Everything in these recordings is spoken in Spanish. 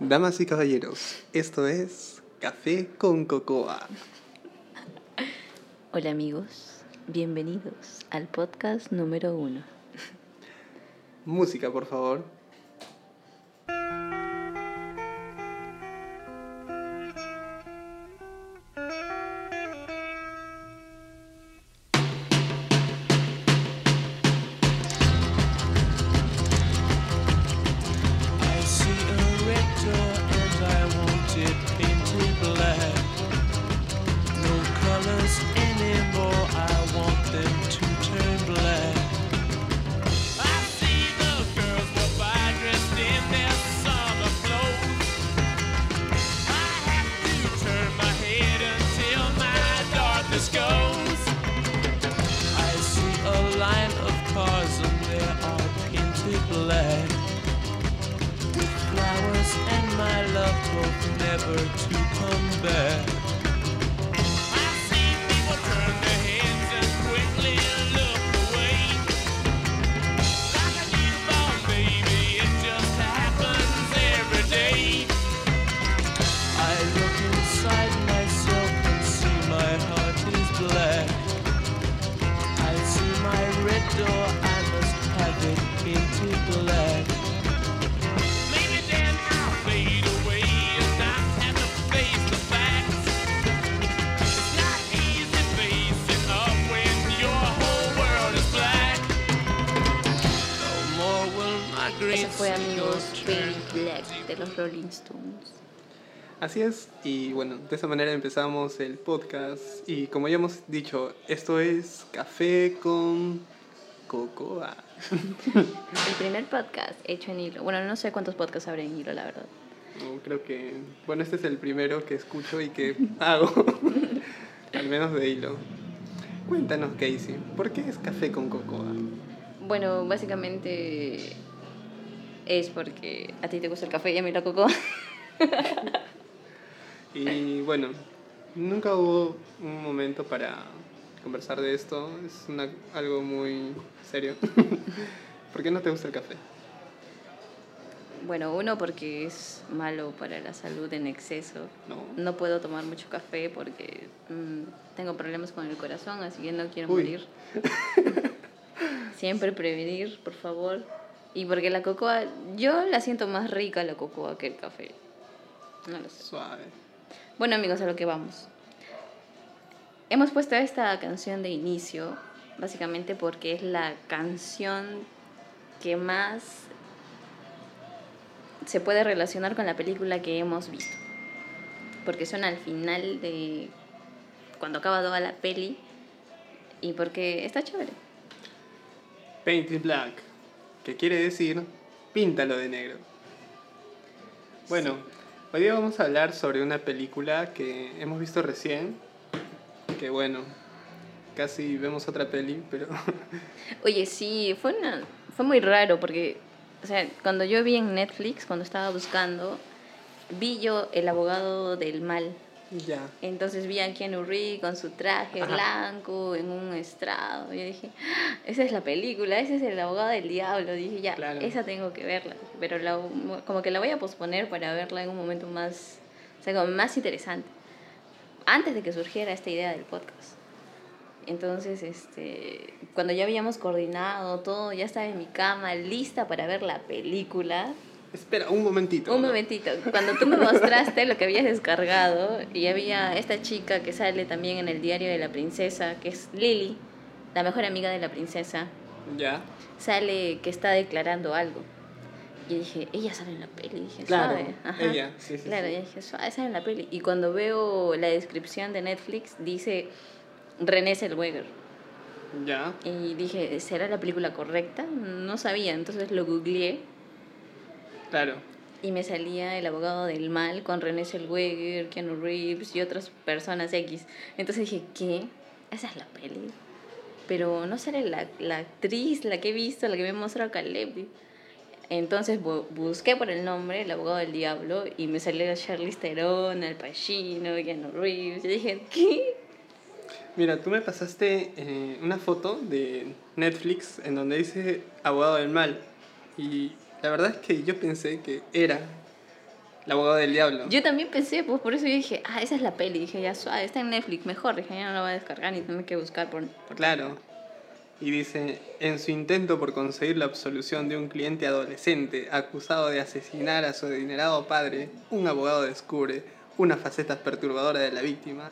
Damas y caballeros, esto es Café con Cocoa. Hola amigos, bienvenidos al podcast número uno. Música, por favor. Rolling Stones. Así es, y bueno, de esa manera empezamos el podcast. Y como ya hemos dicho, esto es Café con Cocoa. El primer podcast hecho en hilo. Bueno, no sé cuántos podcasts habrá en hilo, la verdad. No, creo que, bueno, este es el primero que escucho y que hago, al menos de hilo. Cuéntanos, Casey, ¿por qué es Café con Cocoa? Bueno, básicamente es porque a ti te gusta el café y a mí la cocoa. Y bueno, nunca hubo un momento para conversar de esto, es una, algo muy serio. ¿Por qué no te gusta el café? Bueno, uno porque es malo para la salud en exceso. No. No puedo tomar mucho café porque mm, tengo problemas con el corazón, así que no quiero Uy. morir. Siempre prevenir, por favor. Y porque la cocoa, yo la siento más rica la cocoa que el café. No lo sé. Suave. Bueno amigos, a lo que vamos. Hemos puesto esta canción de inicio, básicamente porque es la canción que más se puede relacionar con la película que hemos visto. Porque suena al final de cuando acaba toda la peli y porque está chévere. Paint it black, que quiere decir píntalo de negro. Bueno, hoy día vamos a hablar sobre una película que hemos visto recién, que bueno, casi vemos otra peli, pero Oye, sí, fue, una, fue muy raro porque, o sea, cuando yo vi en Netflix, cuando estaba buscando, vi yo El abogado del mal. Ya. Entonces vi a Keanu Reeves con su traje Ajá. blanco en un estrado. Yo dije, "Ah, esa es la película, ese es el abogado del diablo. Dije, ya, Claro. esa tengo que verla. Pero la, como que la voy a posponer para verla en un momento más, o sea, como más interesante. Antes de que surgiera esta idea del podcast. Entonces, este, cuando ya habíamos coordinado todo, ya estaba en mi cama, lista para ver la película. Espera, un momentito. Un momentito, cuando tú me mostraste lo que habías descargado y había esta chica que sale también en el diario de la princesa, que es Lily, la mejor amiga de la princesa, Ya. sale que está declarando algo. Y dije, ella sale en la peli, dije, Claro, suave. Ajá. ella, sí, sí, Claro, sí. y dije, suave, sale en la peli. Y cuando veo la descripción de Netflix, dice René Zellweger. Ya. Y dije, ¿será la película correcta? No sabía, entonces lo googleé Claro. y me salía el abogado del mal con René Zellweger, Keanu Reeves y otras personas X. Entonces dije, ¿qué? Esa es la peli. Pero no sale la, la actriz, la que he visto, la que me mostró Caleb. Entonces bu- busqué por el nombre, el abogado del diablo, y me salió Charlize Theron, Al Pacino, Keanu Reeves. Y dije, ¿qué? Mira, tú me pasaste eh, una foto de Netflix en donde dice abogado del mal. Y la verdad es que yo pensé que era El abogado del diablo. Yo también pensé, pues por eso yo dije, ah, esa es la peli. Dije, ya suave, está en Netflix, mejor. Dije, ya no la voy a descargar ni tengo que buscar por. por Claro. Y dice, en su intento por conseguir la absolución de un cliente adolescente acusado de asesinar a su adinerado padre, un abogado descubre una faceta perturbadora de la víctima.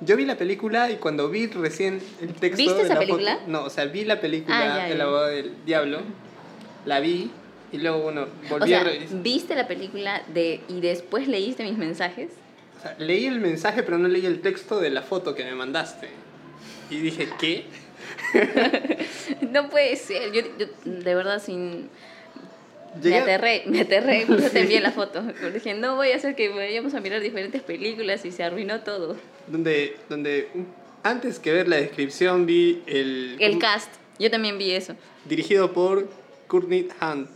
Yo vi la película y cuando vi recién el texto ¿Viste de esa la película? foto- no, o sea, vi la película Ah, ya, El abogado del diablo, la vi y luego, bueno, O volví sea, a revisar. ¿viste la película de y después leíste mis mensajes? O sea, leí el mensaje pero no leí el texto de la foto que me mandaste. Y dije, ¿qué? No puede ser. Yo, yo, de verdad sin me Llegué a- aterré, me aterré, eso te envié la foto. Porque dije, no voy a hacer que vayamos a mirar diferentes películas y se arruinó todo. donde, donde antes que ver la descripción vi el, El cast, yo también vi eso. dirigido por Courtney Hunt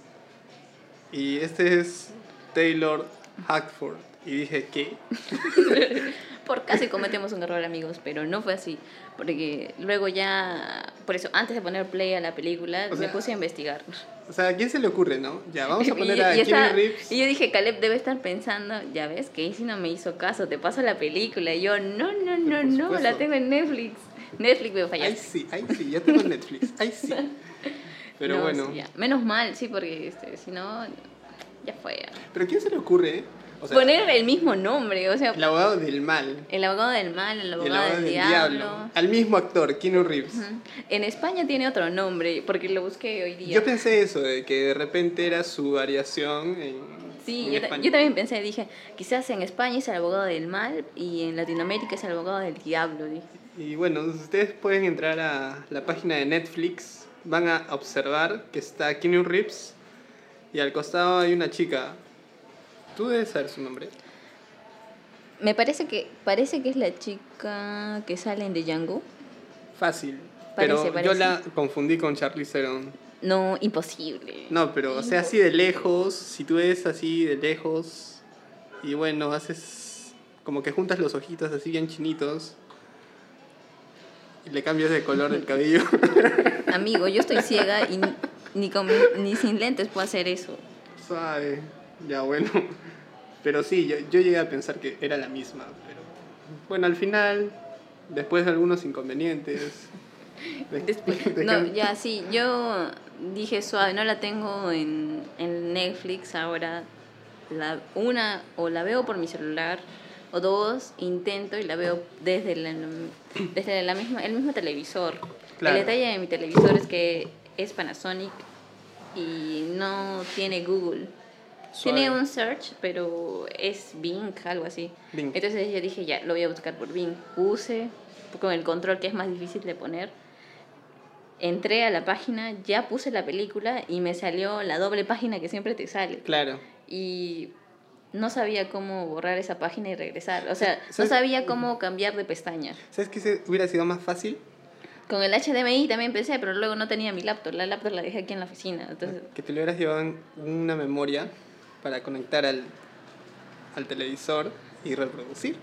y este es Taylor Hackford y dije ¿qué? Por casi cometemos un error, amigos, pero no fue así. Porque luego ya, por eso, antes de poner play a la película, O me sea, puse a investigar. o sea ¿a quién se le ocurre no? ya vamos a poner Y- a y estaba- Reeves Y yo dije, Caleb debe estar pensando, ya ves, que si no me hizo caso, te paso la película. Y yo, no, no, no, no, la tengo en Netflix. Netflix me ay fallaste. sí ay sí ya tengo Netflix ay sí pero No, bueno sí. Menos mal, sí, porque este, si no, ya fue. ya. pero ¿a quién se le ocurre o sea Poner el mismo nombre, o sea, el abogado del mal el abogado del mal, el y el abogado, abogado del, del diablo. diablo al mismo actor Keanu Reeves Ujú. En España tiene otro nombre, porque lo busqué hoy día. yo pensé eso de que de repente era su variación en, Sí, en yo, España. yo también pensé, dije, quizás en España es el abogado del mal y en Latinoamérica es el abogado del diablo, dije. Y bueno, ustedes pueden entrar a la página de Netflix, van a observar que está Keanu Reeves y al costado hay una chica. Tú debes saber su nombre. Me parece que parece que es la chica que sale en The Django. Fácil. Parece, pero parece. yo la confundí con Charlie Theron. No, imposible. No, pero o sea, así de lejos, si tú ves así de lejos y bueno, haces como que juntas los ojitos así bien chinitos y le cambias de color el cabello. Amigo, yo estoy ciega y ni, con ni sin lentes puedo hacer eso. Suave. Ya bueno. Pero sí, yo, yo llegué a pensar que era la misma. Pero bueno, al final, después de algunos inconvenientes. de- Después, de- no, ya sí, yo dije suave, no la tengo en, en Netflix ahora. La, una, o la veo por mi celular, o dos, intento y la veo desde, la, desde la misma, el mismo televisor. Claro. El detalle de mi televisor es que es Panasonic y no tiene Google. Suave. Tiene un search, pero es Bing, algo así. Bing. Entonces yo dije, ya, lo voy a buscar por Bing. Puse con el control que es más difícil de poner. Entré a la página, ya puse la película y me salió la doble página que siempre te sale. Claro. Y no sabía cómo borrar esa página y regresar. O sea, no sabía cómo cambiar de pestaña. ¿Sabes qué se- hubiera sido más fácil? Con el HDMI también pensé, pero luego no tenía mi laptop. La laptop la dejé aquí en la oficina. Entonces, Que te lo hubieras llevado en una memoria para conectar al, al televisor y reproducir.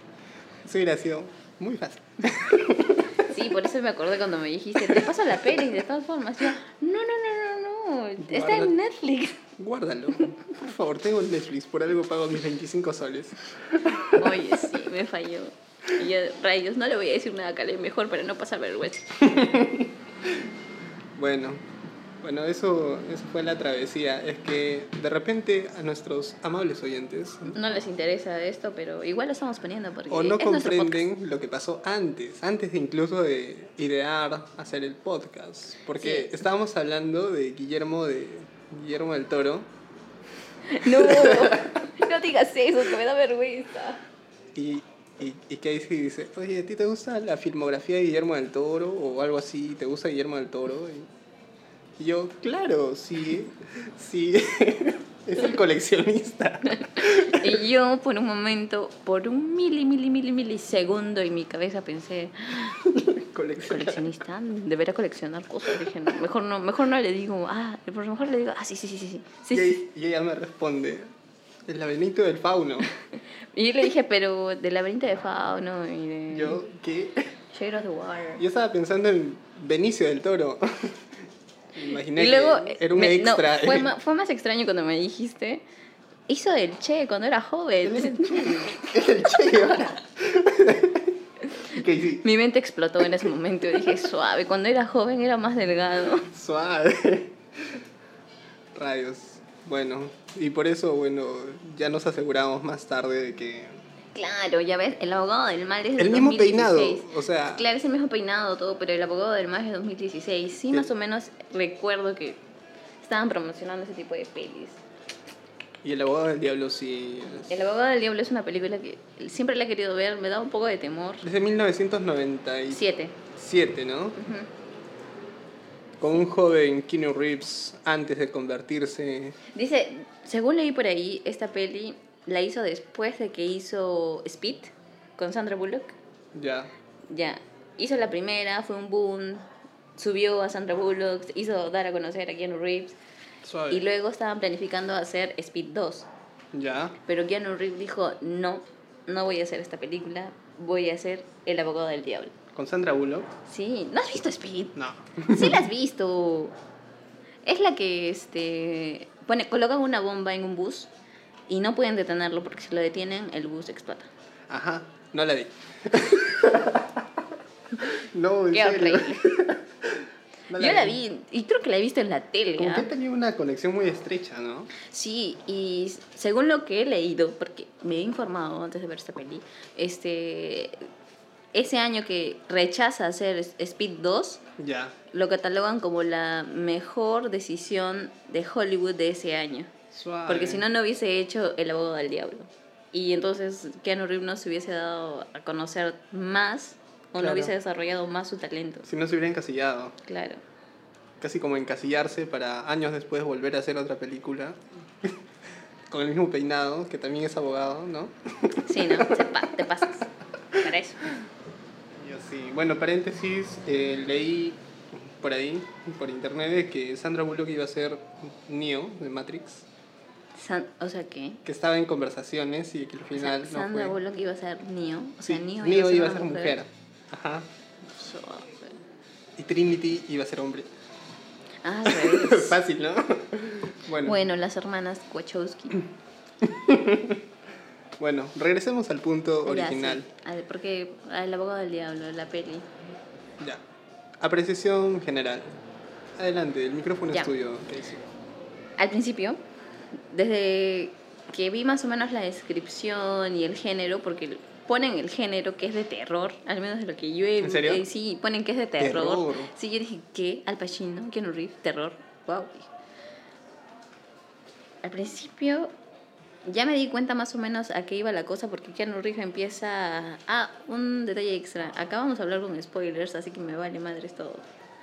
Eso hubiera sido muy fácil. sí, por eso me acordé cuando me dijiste, te paso la peli de todas formas. Yo, no, no, no, no, no. Está en Netflix. Guárdalo. Por favor, tengo el Netflix, por algo pago mis 25 soles. Oye, sí, me falló. Y yo, rayos, no le voy a decir nada a Caleb, mejor para no pasar vergüenza. Bueno, bueno, eso, eso fue la travesía. Es que de repente a nuestros amables oyentes No les interesa esto, pero igual lo estamos poniendo porque o no es comprenden lo que pasó antes, antes de incluso de idear hacer el podcast. Porque Sí. estábamos hablando de Guillermo de Guillermo del Toro. No, no digas eso, que me da vergüenza. y, y, y dice, oye, ¿a ti te gusta la filmografía de Guillermo del Toro o algo así? ¿Te gusta Guillermo del Toro? Y, y yo, claro, sí, sí, es el coleccionista. Y yo por un momento, por un mili, mili, mili, milisegundo en mi cabeza pensé, coleccionista. deberá coleccionar cosas. Dije, no, mejor no, mejor no le digo, ah, por lo mejor le digo, ah, sí, sí, sí, sí, sí, Y, sí. y ella me responde, el laberinto del fauno. Y yo le dije, pero del laberinto de Fauno y de Yo, ¿qué? Shade of the Water. Yo estaba pensando en Benicio del Toro. Imaginé Y luego, que era un me- no, extra. fue, ma- fue más extraño cuando me dijiste, Hizo el Che cuando era Él es joven. el Che. Es el Che Guevara. Mi mente explotó en ese momento. Dije, suave. Cuando era joven era más delgado. Suave. Rayos. Bueno, y por eso, bueno, ya nos aseguramos más tarde de que... Claro, ya ves, el abogado del mal es El mismo 2016. peinado, o sea... Claro, es el mismo peinado, todo, pero el abogado del mal es de 2016. Sí, Sí. más o menos recuerdo que estaban promocionando ese tipo de pelis. Y el abogado del diablo sí... es- El abogado del diablo es una película que siempre la he querido ver, me da un poco de temor. Desde 1997, Siete. ¿no? Ujú. Con un joven Keanu Reeves antes de convertirse... Dice, según leí por ahí, esta peli la hizo después de que hizo Speed con Sandra Bullock. Ya. Ya, hizo la primera, fue un boom, subió a Sandra Bullock, hizo dar a conocer a Keanu Reeves Suave. y luego estaban planificando hacer Speed 2. Ya. Pero Keanu Reeves dijo, no, no voy a hacer esta película, voy a hacer El abogado del diablo. Con Sandra Bullock. Sí, ¿no has visto Speed? No. Sí la has visto. Es la que este pone, colocan una bomba en un bus y no pueden detenerlo porque si lo detienen el bus explota. Ajá. No la vi. no, en Qué serio. horrible. No Yo la vi y creo que la he visto en la tele. Como ¿ah? que tenía una conexión muy estrecha, ¿no? Sí, y según lo que he leído, porque me he informado antes de ver esta peli, este ese año que rechaza hacer Speed 2, Ya. lo catalogan como la mejor decisión de Hollywood de ese año. Suave. Porque si no, no hubiese hecho El abogado del diablo. Y entonces Keanu Reeves no se hubiese dado a conocer más o Claro. no hubiese desarrollado más su talento. Si no se hubiera encasillado. Claro. Casi como encasillarse para años después volver a hacer otra película. Con el mismo peinado, que también es abogado, ¿no? Sí, no, pa- te pasas. Para eso. Y así. Bueno, paréntesis, eh, leí por ahí, por internet, de que Sandra Bullock iba a ser Neo de Matrix. San- o sea, ¿qué? Que estaba en conversaciones y que al O sea, final no Sandra fue. Bullock iba a ser Neo. O Sí, sea, Neo, Neo iba a una ser mujer. Ajá. Y Trinity iba a ser hombre. Ah. Fácil, ¿no? bueno, bueno, Bueno, las hermanas Wachowski. regresemos al punto Ya, original. sí. A ver, Porque el abogado del diablo, la peli. Ya. Apreciación general. Adelante, el micrófono Ya. es tuyo, Casey. Al principio, desde que vi más o menos la descripción y el género, porque ponen el género que es de terror, al menos de lo que yo he ¿En serio? eh, sí, ponen que es de terror. Terror. Sí, yo dije, ¿qué? Al Pacino, Keanu Reeves, terror. Wow. Al principio ya me di cuenta más o menos a qué iba la cosa porque Keanu Reeves empieza... Ah, un detalle extra. Acá vamos a hablar con spoilers, así que me vale madres todo.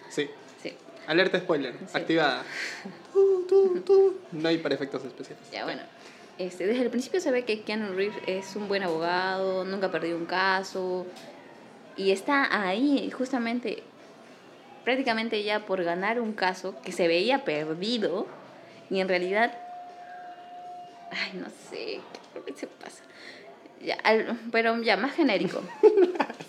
Sí. Sí. Alerta spoiler, Sí. activada. Tu. No hay para efectos especiales. Ya, bueno. Este, desde el principio se ve que Keanu Reeves es un buen abogado, nunca ha perdido un caso. Y está ahí, justamente, prácticamente ya por ganar un caso que se veía perdido. Y en realidad. Ay, no sé, ¿qué se pasa? Ya, al- pero ya, más genérico.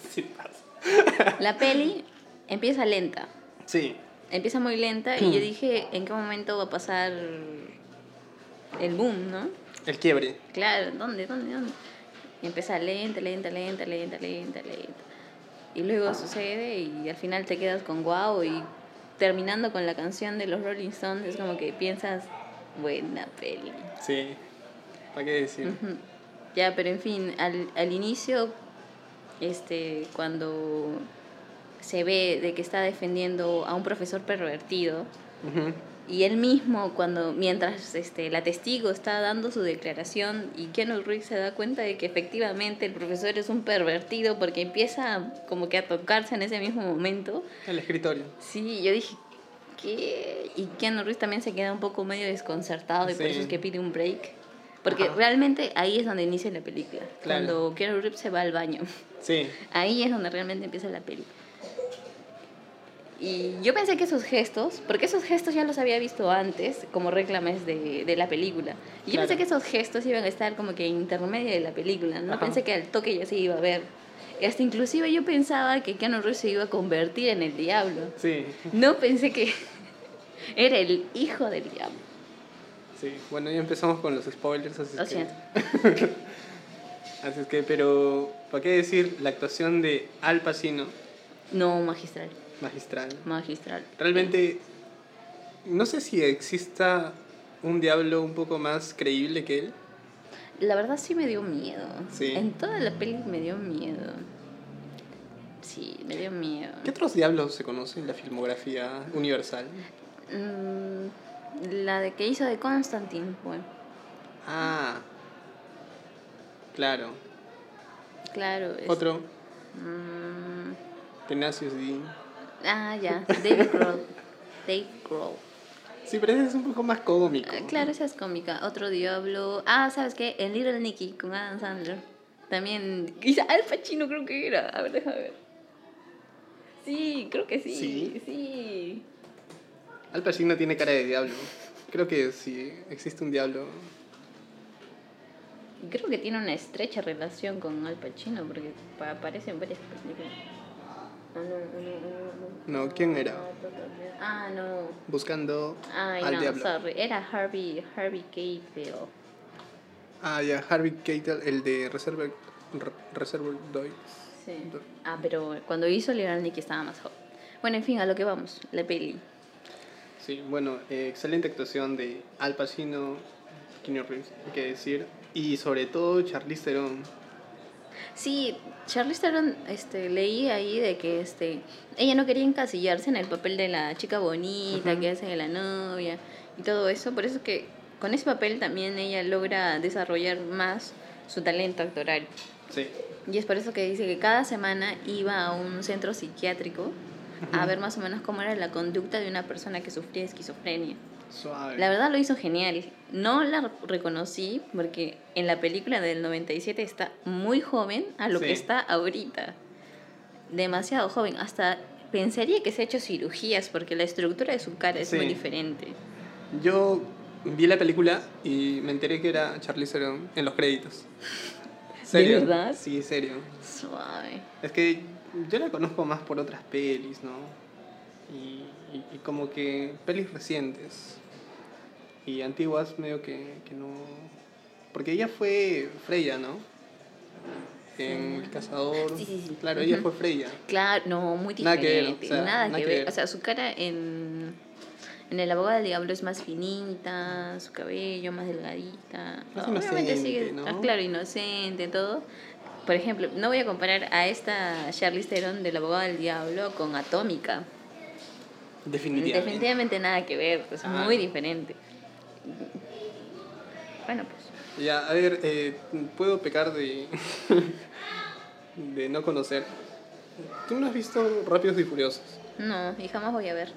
Sí pasa. La peli empieza lenta. Sí. Empieza muy lenta y yo dije, ¿en qué momento va a pasar el boom, no? El quiebre. Claro, ¿dónde, dónde, dónde? Y empieza lenta, lenta, lenta, lenta, lenta, lenta. Y luego sucede y al final te quedas con wow y terminando con la canción de los Rolling Stones es como que piensas, buena peli. Sí. ¿Para qué decir? Ujú. Ya, pero en fin, al, al inicio, este, cuando se ve de que está defendiendo a un profesor pervertido. Y él mismo, cuando mientras este, la testigo está dando su declaración y Keanu Reeves se da cuenta de que efectivamente el profesor es un pervertido porque empieza como que a tocarse en ese mismo momento, El escritorio. sí, yo dije, ¿qué? Y Keanu Reeves también se queda un poco medio desconcertado y por eso es que pide un break. Porque Ajá. realmente ahí es donde inicia la película, Claro. cuando Keanu Reeves se va al baño. Sí. Ahí es donde realmente empieza la peli. Y yo pensé que esos gestos, porque esos gestos ya los había visto antes como reclames de, de la película. Y yo Claro. pensé que esos gestos iban a estar como que intermedio de la película. No Ajá. pensé que al toque ya se iba a ver. Y hasta inclusive yo pensaba que Keanu Reeves se iba a convertir en el diablo. Sí. No pensé que era el hijo del diablo. Sí, bueno, ya empezamos con los spoilers, así Lo es que... siento. Así es que, pero, ¿para qué decir la actuación de Al Pacino, No, magistral. Magistral? Magistral. Realmente, no sé si exista un diablo un poco más creíble que él. La verdad sí me dio miedo. Sí. En toda la peli me dio miedo. Sí, me dio miedo. ¿Qué otros diablos se conocen en la filmografía universal? Mm, la de que hizo de Constantine, bueno. Ah, claro. Claro. es- Otro, Mm, Tenacious D. ah, ya. Dave Grohl. Dave Grohl. Sí, pero ese es un poco más cómico. Ah, Claro, esa es cómica. Otro diablo. Ah, ¿sabes qué? El Little Nicky con Adam Sandler. También. Quizá Al Pacino creo que era. A ver, déjame ver. Sí, creo que sí. ¿Sí? Sí. Al Pacino tiene cara de diablo. Creo que si existe un diablo. Creo que tiene una estrecha relación con Al Pacino porque pa- aparece en varias películas. Ah, no, no, no, no, No, ¿quién era? Ah, no. Buscando Ay, al no, diablo. sorry. Era Harvey, Harvey Keitel. Ah, ya, Harvey Keitel, el de Reservoir, Reservoir Dogs. Sí. Ah, pero cuando hizo Little Nicky estaba más joven. Bueno, en fin, a lo que vamos. La peli. Sí, bueno, eh, excelente actuación de Al Pacino, Keanu Reeves, hay que decir. Y sobre todo Charlize Theron. Sí, Charlize Theron, este, leí ahí de que este, ella no quería encasillarse en el papel de la chica bonita que hace de la novia y todo eso. Por eso es que con ese papel también ella logra desarrollar más su talento actoral. Sí, Y es por eso que dice que cada semana iba a un centro psiquiátrico a ver más o menos cómo era la conducta de una persona que sufría esquizofrenia. Suave. La verdad lo hizo genial. No la reconocí porque en la película del 97 está muy joven a lo Sí. que está ahorita. Demasiado joven. Hasta pensaría que se ha hecho cirugías porque la estructura de su cara es Sí. muy diferente. Yo vi la película y me enteré que era Charlize Theron en los créditos. ¿Serio? verdad? Sí, serio. Suave. Es que yo la conozco más por otras pelis, ¿no? Y, y- y como que pelis recientes. Y antiguas medio que, que no... Porque ella fue Freya, ¿no? En El Cazador. Sí, sí, sí. Claro, ella fue Freya. Claro, no, muy Nada que ver, diferente. o sea, nada, nada que que ver. O sea, su cara en, en El abogado del diablo es más finita, su cabello más delgadita. Más Obviamente sigue, ¿no? ah, claro, inocente, todo. Por ejemplo, no voy a comparar a esta Charlize Theron del abogado del diablo con Atómica. Definitivamente. Definitivamente nada que ver, es Ah. muy diferente. Bueno, pues. Ya, a ver, eh, puedo pecar de, de no conocer. ¿Tú no has visto Rápidos y Furiosos? No, y jamás voy a ver.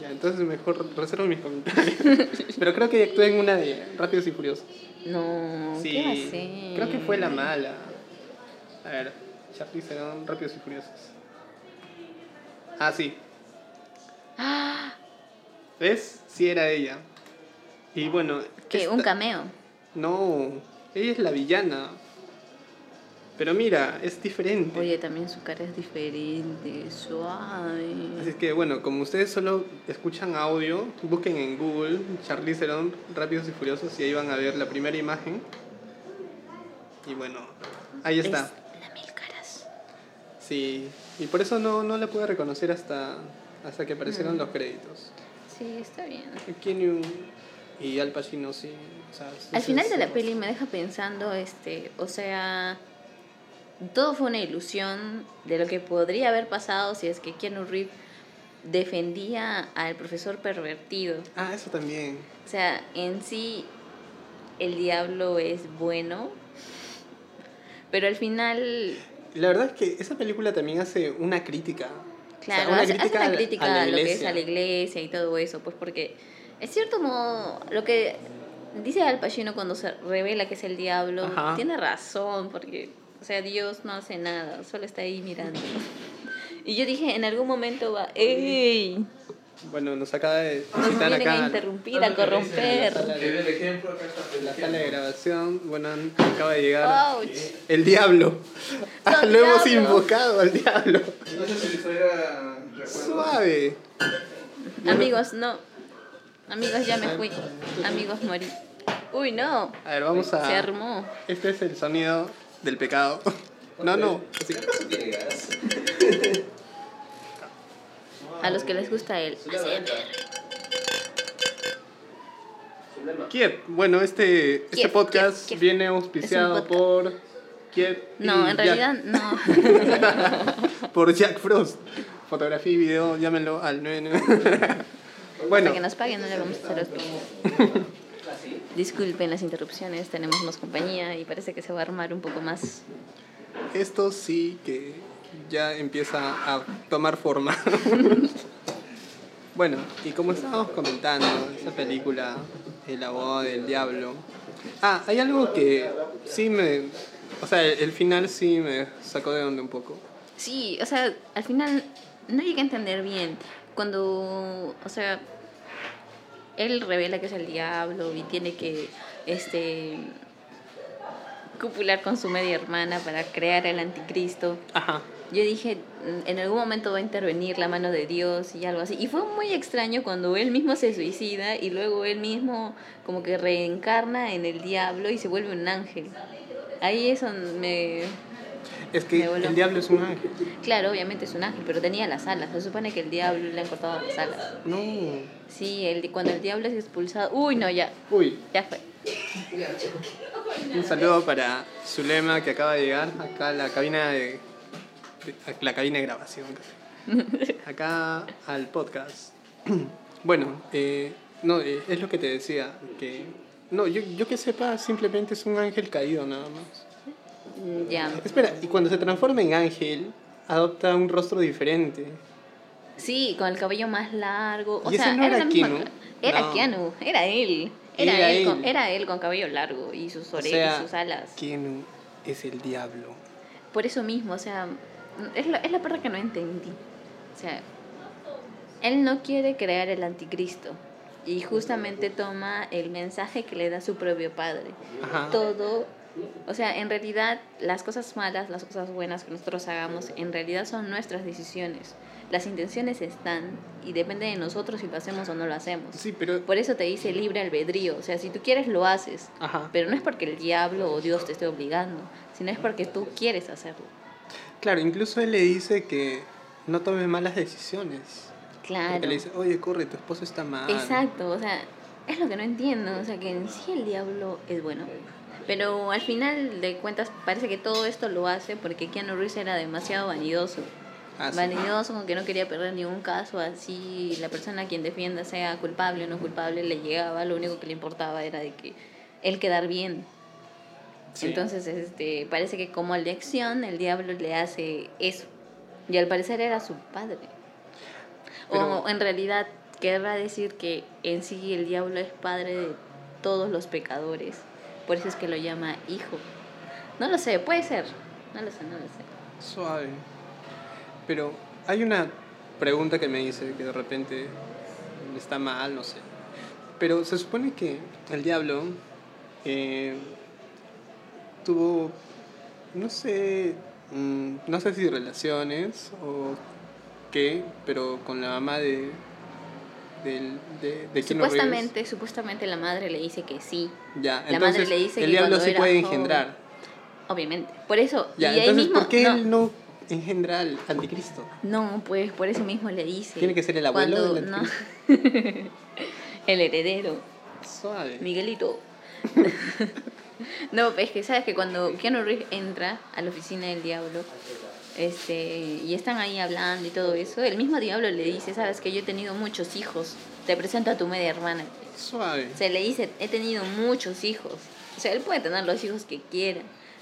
Ya, entonces mejor reservo mis comentarios. Pero creo que actué en una de Rápidos y Furiosos. No, Sí, ¿qué va a ser? creo que fue la mala. A ver, Charlize Theron, Rápidos y Furiosos. Ah, sí. ¡Ah! ¿Ves? Sí era ella. Y bueno... ¿Qué? esta- ¿Un cameo? No, ella es la villana. Pero mira, es diferente. Oye, también su cara es diferente, suave. Así que bueno, como ustedes solo escuchan audio, busquen en Google Charlize Theron, Rápidos y Furiosos y ahí van a ver la primera imagen. Y bueno, ahí está. Es la mil caras. Sí, y por eso no, no la pude reconocer hasta, hasta que aparecieron Mm. los créditos. Sí, está bien. Keanu y Al Pacino, sí. o sea, Al final de la peli me deja pensando, este, o sea, todo fue una ilusión de lo que podría haber pasado si es que Keanu Reeves defendía al profesor pervertido. Ah, eso también. O sea, en sí el diablo es bueno, pero al final, La verdad es que esa película también hace una crítica. O sea, claro, hace, hace una a- crítica a la a, lo que es a la iglesia y todo eso, pues porque es cierto modo lo que dice Al Pacino cuando se revela que es el diablo, Ajá. tiene razón, porque, o sea, Dios no hace nada, solo está ahí mirando. Y yo dije, en algún momento va, ¡ey! Bueno, nos acaba de Nos vienen acá a interrumpir, a corromper. Que dé el ejemplo, acá está en la sala de grabación. Bueno, acaba de llegar ¡Ouch! el diablo. Ah, ¡Son lo hemos invocado al diablo. No sé si les. Suave. Amigos, no. Amigos, ya me fui. Amigos, morí. Uy, no. A ver, vamos a... Se armó. Este es el sonido del pecado. No, no. así. A los que les gusta el ASMR. Kiet. Bueno, este, este podcast viene auspiciado podcast. por Kiet. y No, en Jack. realidad no. por Jack Frost. Fotografía y video, llámenlo al 99. Bueno, Hasta que nos paguen no le vamos a hacer auspicio. Disculpen las interrupciones, tenemos más compañía y parece que se va a armar un poco más. esto sí que ya empieza a tomar forma. bueno, y como estábamos comentando, esa película, El abogado del diablo. Ah, hay algo que sí me. O sea, el, el final sí me sacó de onda un poco. Sí, o sea, al final no llegué a entender bien. Cuando, o sea, él revela que es el diablo y tiene que, este, copular con su media hermana para crear el anticristo. Ajá. Yo dije, "Mm, en algún momento va a intervenir la mano de Dios y algo así. Y fue muy extraño cuando él mismo se suicida y luego él mismo como que reencarna en el diablo y se vuelve un ángel. Ahí eso me... Es que el diablo es un ángel. Claro, obviamente es un ángel, pero tenía las alas. Se supone que el diablo le han cortado las alas. No. Sí, el, cuando el diablo es expulsado... Uy, no, ya, Uy, ya fue. un saludo para Zulema que acaba de llegar acá a la cabina de, de- a la cabina de grabación. Acá al podcast. Bueno, eh, no, eh, es lo que te decía, que no, yo, yo que sepa simplemente es un ángel caído nada más. Mm, Ya. Espera, y cuando se transforma en ángel adopta un rostro diferente. Sí, con el cabello más largo. O ¿Y ese no era Keanu? ca- Era No. Keanu, era él. Era, Era él, Con, era él con cabello largo y sus O orejas sea, y sus alas. ¿quién es el diablo? Por eso mismo, o sea, es la, es la parte que no entendí. O sea, él no quiere crear el anticristo. Y justamente toma el mensaje que le da su propio padre. Ajá. Todo, o sea, en realidad las cosas malas, las cosas buenas que nosotros hagamos, en realidad son nuestras decisiones. Las intenciones están y depende de nosotros si lo hacemos o no lo hacemos. Sí, pero... Por eso te dice libre albedrío. O sea, si tú quieres, lo haces. Ajá. Pero no es porque el diablo o Dios te esté obligando, sino es porque tú quieres hacerlo. Claro, incluso él le dice que no tome malas decisiones. Claro. Porque le dice, oye, corre, tu esposo está mal. Exacto, o sea, es lo que no entiendo. O sea, que en sí el diablo es bueno. Pero al final de cuentas parece que todo esto lo hace porque Keanu Reeves era demasiado vanidoso. Ah, sí. Vanidoso, con que no quería perder ningún caso, así la persona a quien defienda sea culpable o no culpable le llegaba, lo único que le importaba era de que él quedar bien. Sí. Entonces, este, parece que como lección el diablo le hace eso. Y al parecer era su padre. Pero- O en realidad querrá decir que en sí el diablo es padre de todos los pecadores. Por eso es que lo llama hijo. No lo sé, puede ser. No lo sé, no lo sé. Suave. Pero hay una pregunta que me dice que de repente está mal, no sé. Pero se supone que el diablo eh, tuvo, no sé, mm, no sé si relaciones o qué, pero con la mamá de, del- de, de. Supuestamente, supuestamente la madre le dice que sí. Ya, la madre le dice el que diablo era puede joven- engendrar. Obviamente. Por eso. Ya, y ahí mismo, ¿por qué no, él no engendra al anticristo? No, pues por eso mismo le dice. Tiene que ser el abuelo cuando- del no. el heredero. Suave. Miguelito. no, es que sabes que cuando Keanu Reeves entra a la oficina del diablo, este, y están ahí hablando y todo eso, el mismo diablo le dice, sabes que yo he tenido muchos hijos, te presento a tu media hermana. Suave. Se le dice, he tenido muchos hijos. O sea, él puede tener los hijos que quiera,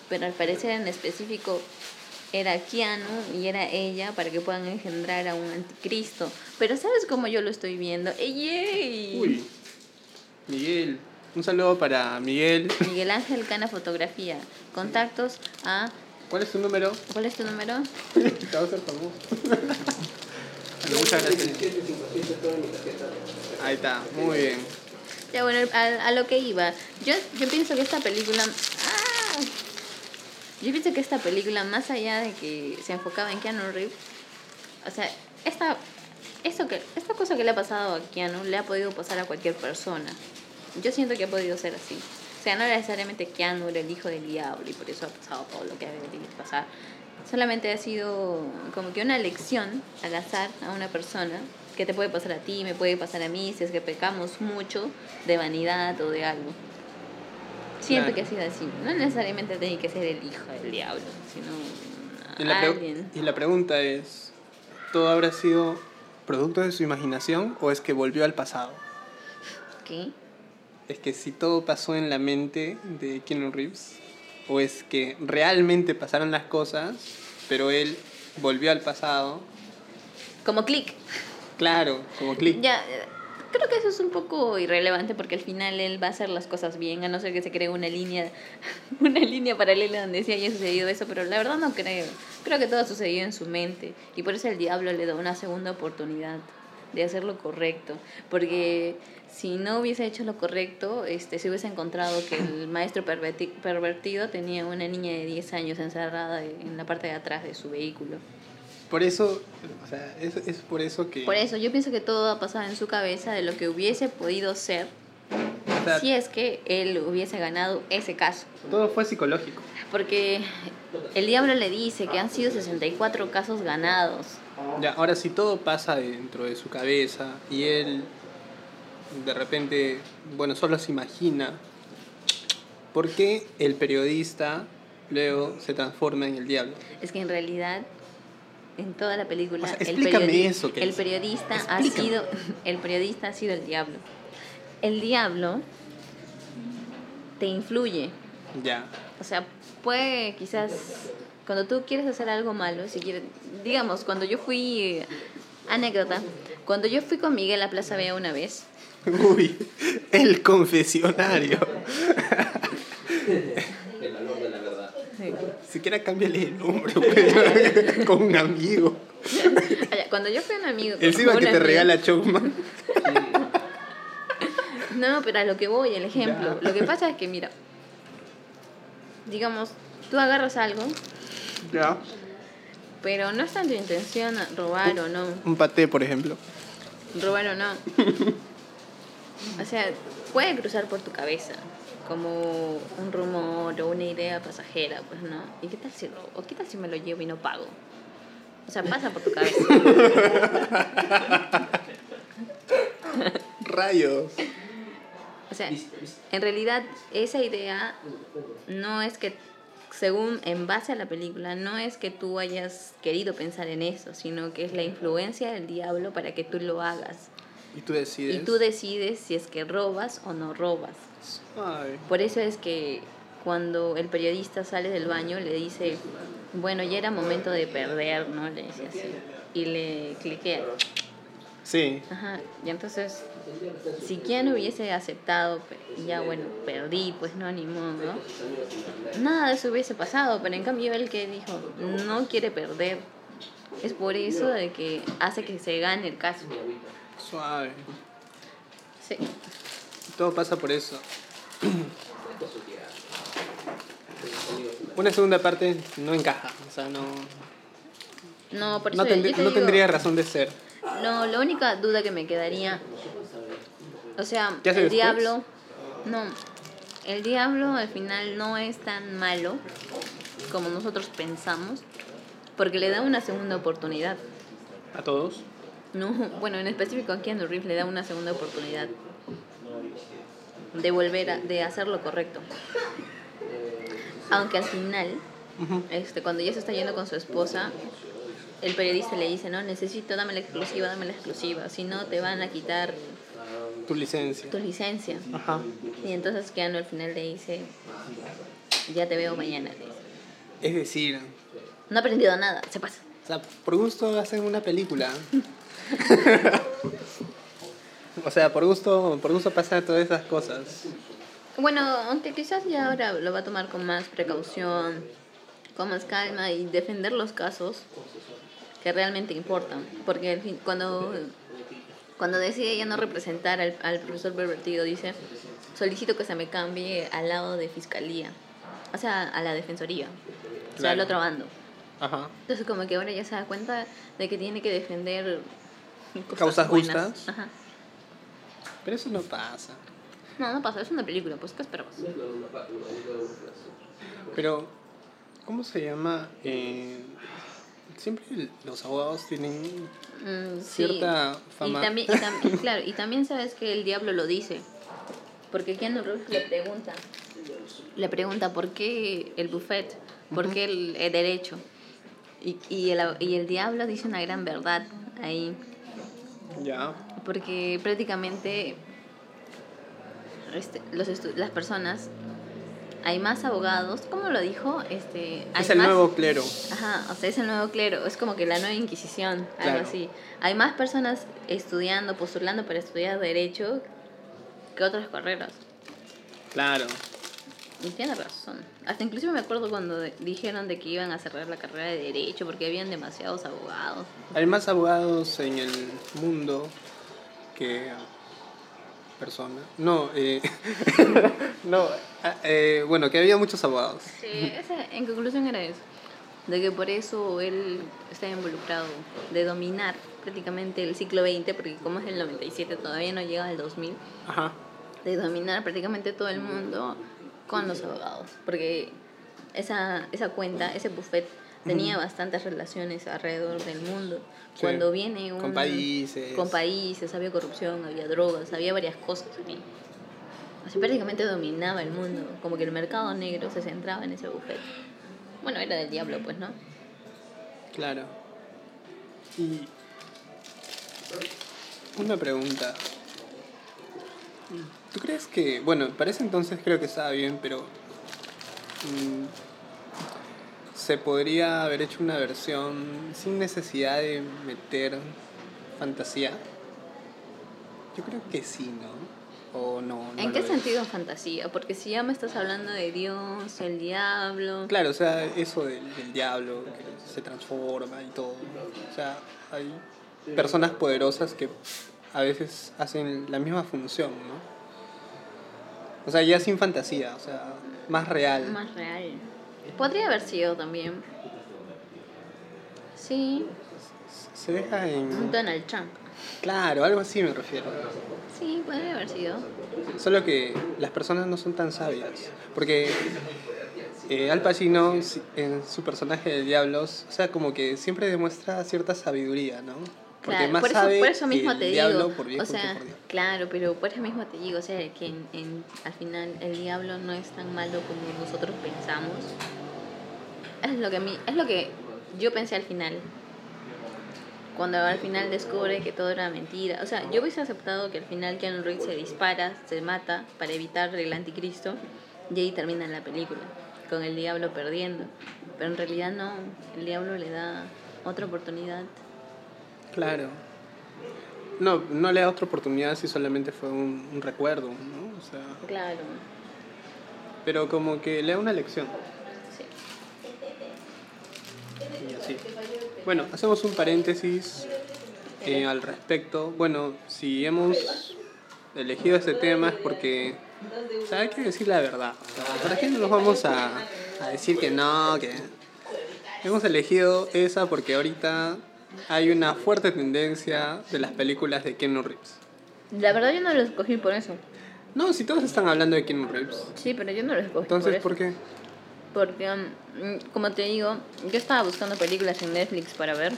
pero al parecer en específico era Keanu y era ella para que puedan engendrar a un anticristo. Pero ¿sabes cómo yo lo estoy viendo? ¡Ey, ey! Uy. Miguel. Un saludo para Miguel. Miguel Ángel Cana Fotografía. Contactos a... ¿Cuál es tu número? ¿Cuál es tu número? Te va a hacer famoso. Bueno, muchas gracias. Ahí está, muy bien. Ya bueno, a, a lo que iba. Yo, yo pienso que esta película... ¡Ah! Yo pienso que esta película, más allá de que se enfocaba en Keanu Reeves, o sea, esta Esto que, esta cosa que le ha pasado a Keanu le ha podido pasar a cualquier persona. Yo siento que ha podido ser así. Sea, no necesariamente Keanu era el hijo del diablo y por eso ha pasado todo lo que ha debido pasar. Solamente ha sido como que una lección al azar a una persona que te puede pasar a ti, me puede pasar a mí, si es que pecamos mucho de vanidad o de algo. Siento Claro. que ha sido así. No necesariamente tiene que ser el hijo del diablo, sino Y la, alguien. y la pregunta es, ¿todo habrá sido producto de su imaginación o es que volvió al pasado? ¿Qué? Es que si todo pasó en la mente de Keanu Reeves, o es que realmente pasaron las cosas, pero él volvió al pasado, Como click. claro, como clic. Ya, eh, creo que eso es un poco irrelevante porque al final él va a hacer las cosas bien, a no ser que se cree una línea, una línea paralela donde sí haya sucedido eso, pero la verdad no creo. Creo que todo ha sucedido en su mente y por eso el diablo le da una segunda oportunidad de hacer lo correcto, porque si no hubiese hecho lo correcto, este, se hubiese encontrado que el maestro perverti- pervertido tenía una niña de 10 años encerrada en la parte de atrás de su vehículo. Por eso, o sea, es, es por eso que... Por eso yo pienso que todo ha pasado en su cabeza de lo que hubiese podido ser o sea, si es que él hubiese ganado ese caso. todo fue psicológico. Porque el diablo le dice que han sido 64 casos ganados. Ya, ahora si todo pasa dentro de su cabeza y él de repente, bueno, solo se imagina, ¿por qué el periodista luego se transforma en el diablo? Es que en realidad en toda la película O sea, el, periodi- eso, que el periodista ha sido el periodista ha sido el diablo. El diablo te influye, Ya, O sea, puede quizás cuando tú quieres hacer algo malo, si quieres, digamos, cuando yo fui, anécdota, cuando yo fui con Miguel a Plaza Vea una vez, Uy, el confesionario. El valor de la verdad. Siquiera cámbiale el nombre pues, con un amigo. cuando yo fui a un amigo, Siba que te regala Chocman. No, pero a lo que voy, el ejemplo. Ya. Lo que pasa es que, mira, digamos, tú agarras algo, Ya. pero no está en tu intención robar o no. Un paté, por ejemplo. robar o no. O sea, puede cruzar por tu cabeza como un rumor o una idea pasajera, pues no. ¿Y qué tal si robo? ¿O qué tal si me lo llevo y no pago? O sea, pasa por tu cabeza. Rayos. O sea, en realidad esa idea no es que, según en base a la película, no es que tú hayas querido pensar en eso, sino que es la influencia del diablo para que tú lo hagas. Y tú decides. Y tú decides si es que robas o no robas. Ay. Por eso es que cuando el periodista sale del baño le dice, bueno, ya era momento de perder, ¿no? Le dice así. Y le cliquea. Sí. Ajá. Y entonces, si quien hubiese aceptado, ya bueno, perdí, pues no, ni modo, ¿no? Nada de eso hubiese pasado, pero en cambio él que dijo, no quiere perder. Es por eso de que hace que se gane el caso. Suave. Sí. Todo pasa por eso. Una segunda parte no encaja. O sea, no. No, por eso No, yo tendrí- te no digo- tendría razón de ser. No, la única duda que me quedaría, o sea, ¿Qué hace el después? diablo, no, el diablo al final no es tan malo como nosotros pensamos, porque le da una segunda oportunidad. A todos. No, bueno, en específico a Keanu Reeves le da una segunda oportunidad de volver a, de hacer lo correcto. Aunque al final, este, cuando ya se está yendo con su esposa, el periodista le dice, no, necesito, dame la exclusiva, dame la exclusiva, si no te van a quitar Tu licencia. tu licencia. Ajá. Y entonces Keanu al final le dice, ya te veo mañana. Es decir, No ha aprendido nada, se pasa. o sea, por gusto hacen una película. o sea, por gusto, por gusto pasan todas esas cosas. Bueno, aunque quizás ya ahora lo va a tomar con más precaución, con más calma y defender los casos que realmente importan. Porque fin, cuando, cuando decide ya no representar al, al profesor pervertido, dice, solicito que se me cambie al lado de fiscalía, o sea, a la defensoría, o sea, al otro bando. Ajá. Entonces como que ahora ya se da cuenta de que tiene que defender cosas Causas buenas. justas. Ajá. Pero eso no pasa. No, no pasa, es una película, pues ¿qué esperabas? Pero, ¿cómo se llama? Eh, siempre los abogados tienen Mm, sí. cierta fama. Y también, y claro, y también sabes que el diablo lo dice. Porque Keanu Reeves le pregunta, le pregunta por qué el buffet, por qué el, el derecho. Y, y, el, y el diablo dice una gran verdad ahí. Ya. Porque prácticamente este, los las personas, hay más abogados, ¿cómo lo dijo? Este, hay Es el más- nuevo clero. Ajá, o sea, es el nuevo clero, es como que la nueva Inquisición, algo así. Hay más personas estudiando, postulando para estudiar Derecho que otras carreras. Claro. Y tiene razón. Hasta inclusive me acuerdo cuando de- dijeron de que iban a cerrar la carrera de Derecho porque habían demasiados abogados. Hay más abogados en el mundo que personas. No, eh, no, ah, eh, bueno, que había muchos abogados. Sí, ese- en conclusión era eso. De que por eso él está involucrado de dominar prácticamente el siglo XX, porque como es el 97 todavía no llega al 2000, Ajá. de dominar prácticamente todo el mundo con los abogados. Porque esa, esa cuenta, ese buffet, tenía bastantes relaciones alrededor del mundo. Sí. Cuando viene un... Con países. Con países, había corrupción, había drogas, había varias cosas ahí. Así prácticamente dominaba el mundo. Como que el mercado negro se centraba en ese buffet. Bueno, era del diablo, pues, ¿no? Claro. Y una pregunta. ¿Tú crees que, bueno, para ese entonces creo que estaba bien, pero mm, se podría haber hecho una versión sin necesidad de meter fantasía? Yo creo que sí, ¿no? O no. no ¿En qué sentido fantasía? Porque si ya me estás hablando de Dios, el diablo... Claro, o sea, eso del, del diablo que se transforma y todo. O sea, hay personas poderosas que a veces hacen la misma función, ¿no? O sea, ya sin fantasía, o sea, más real. Más real. Podría haber sido también. Sí, Se deja un en... Donald Trump. Claro, algo así me refiero. Sí, podría haber sido. Solo que las personas no son tan sabias. Porque eh, Al Pacino, en su personaje de Diablos, o sea, como que siempre demuestra cierta sabiduría, ¿no? Porque Claro, más por eso, sabe por eso mismo el te diablo digo. por viejo o que sea, por diablo. claro, pero por eso mismo te digo, o sea, que en, en- al final el diablo no es tan malo como nosotros pensamos. Es lo que a mí, es lo que yo pensé al final. Cuando al final descubre que todo era mentira. O sea, yo hubiese aceptado que al final Keanu Reeves se dispara, se mata para evitar el anticristo y ahí termina la película, con el diablo perdiendo. Pero en realidad no, el diablo le da otra oportunidad. Claro. No, no le da otra oportunidad si solamente fue un, un recuerdo, ¿no? O sea, Claro, pero como que le da una lección. sí. Y así. Bueno, hacemos un paréntesis eh, al respecto. Bueno, si hemos elegido este tema es porque o sea, hay que decir la verdad. O sea, ¿Para qué nos vamos a, a decir que no? Que hemos elegido esa porque ahorita hay una fuerte tendencia de las películas de Keanu Reeves. La verdad yo no lo escogí por eso. No, si todos están hablando de Keanu Reeves. Sí, pero yo no lo escogí Entonces, por ¿por eso. qué? Porque, mm, como te digo, yo estaba buscando películas en Netflix para ver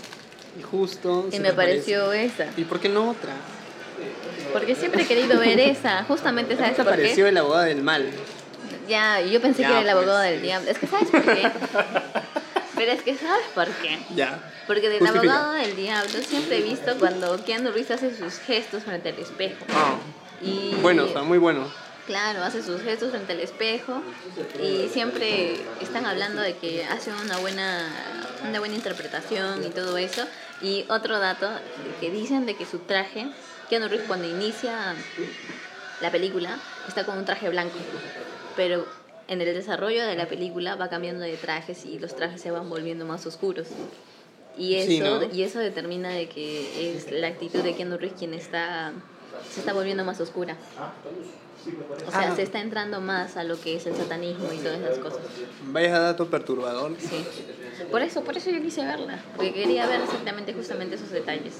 Y justo... y me te pareció esa. ¿Y por qué no otra? Porque siempre he querido ver esa. Justamente, ¿sabes ¿Te por qué? pareció el abogado del mal? Ya, yo pensé Ya, que era el abogado pues. del diablo. Es que, ¿sabes por qué? pero es que, ¿sabes por qué? Ya. Porque del Justifica. abogado del diablo siempre he visto cuando Keanu Reeves hace sus gestos frente al espejo. Ah, Y bueno, o sea, muy bueno. Claro, hace sus gestos frente al espejo y siempre están hablando de que hace una buena, una buena interpretación y todo eso. Y otro dato, que dicen de que su traje, Keanu Reeves cuando inicia la película, está con un traje blanco, pero en el desarrollo de la película va cambiando de trajes y los trajes se van volviendo más oscuros. Y eso, Sí, ¿no? y eso determina de que es la actitud de Keanu Reeves quien está, se está volviendo más oscura. O sea, Ah. se está entrando más a lo que es el satanismo y todas esas cosas. Vaya dato perturbador. Sí. Por eso, por eso yo quise verla, porque quería ver exactamente justamente esos detalles.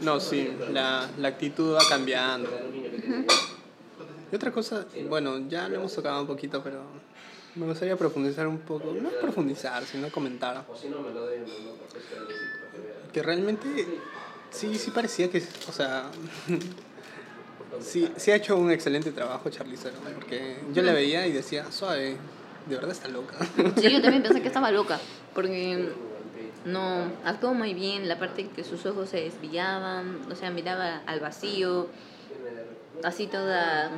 No, sí, la, la actitud va cambiando. Y otra cosa, bueno, ya lo hemos tocado un poquito, pero me gustaría profundizar un poco, no profundizar, sino comentar. Que realmente sí, sí parecía que, o sea, sí, sí ha hecho un excelente trabajo Charlize Theron, porque yo la veía y decía, suave, de verdad está loca. Sí, yo también pensé que estaba loca, porque no actuó muy bien la parte que sus ojos se desviaban, o sea, miraba al vacío, así toda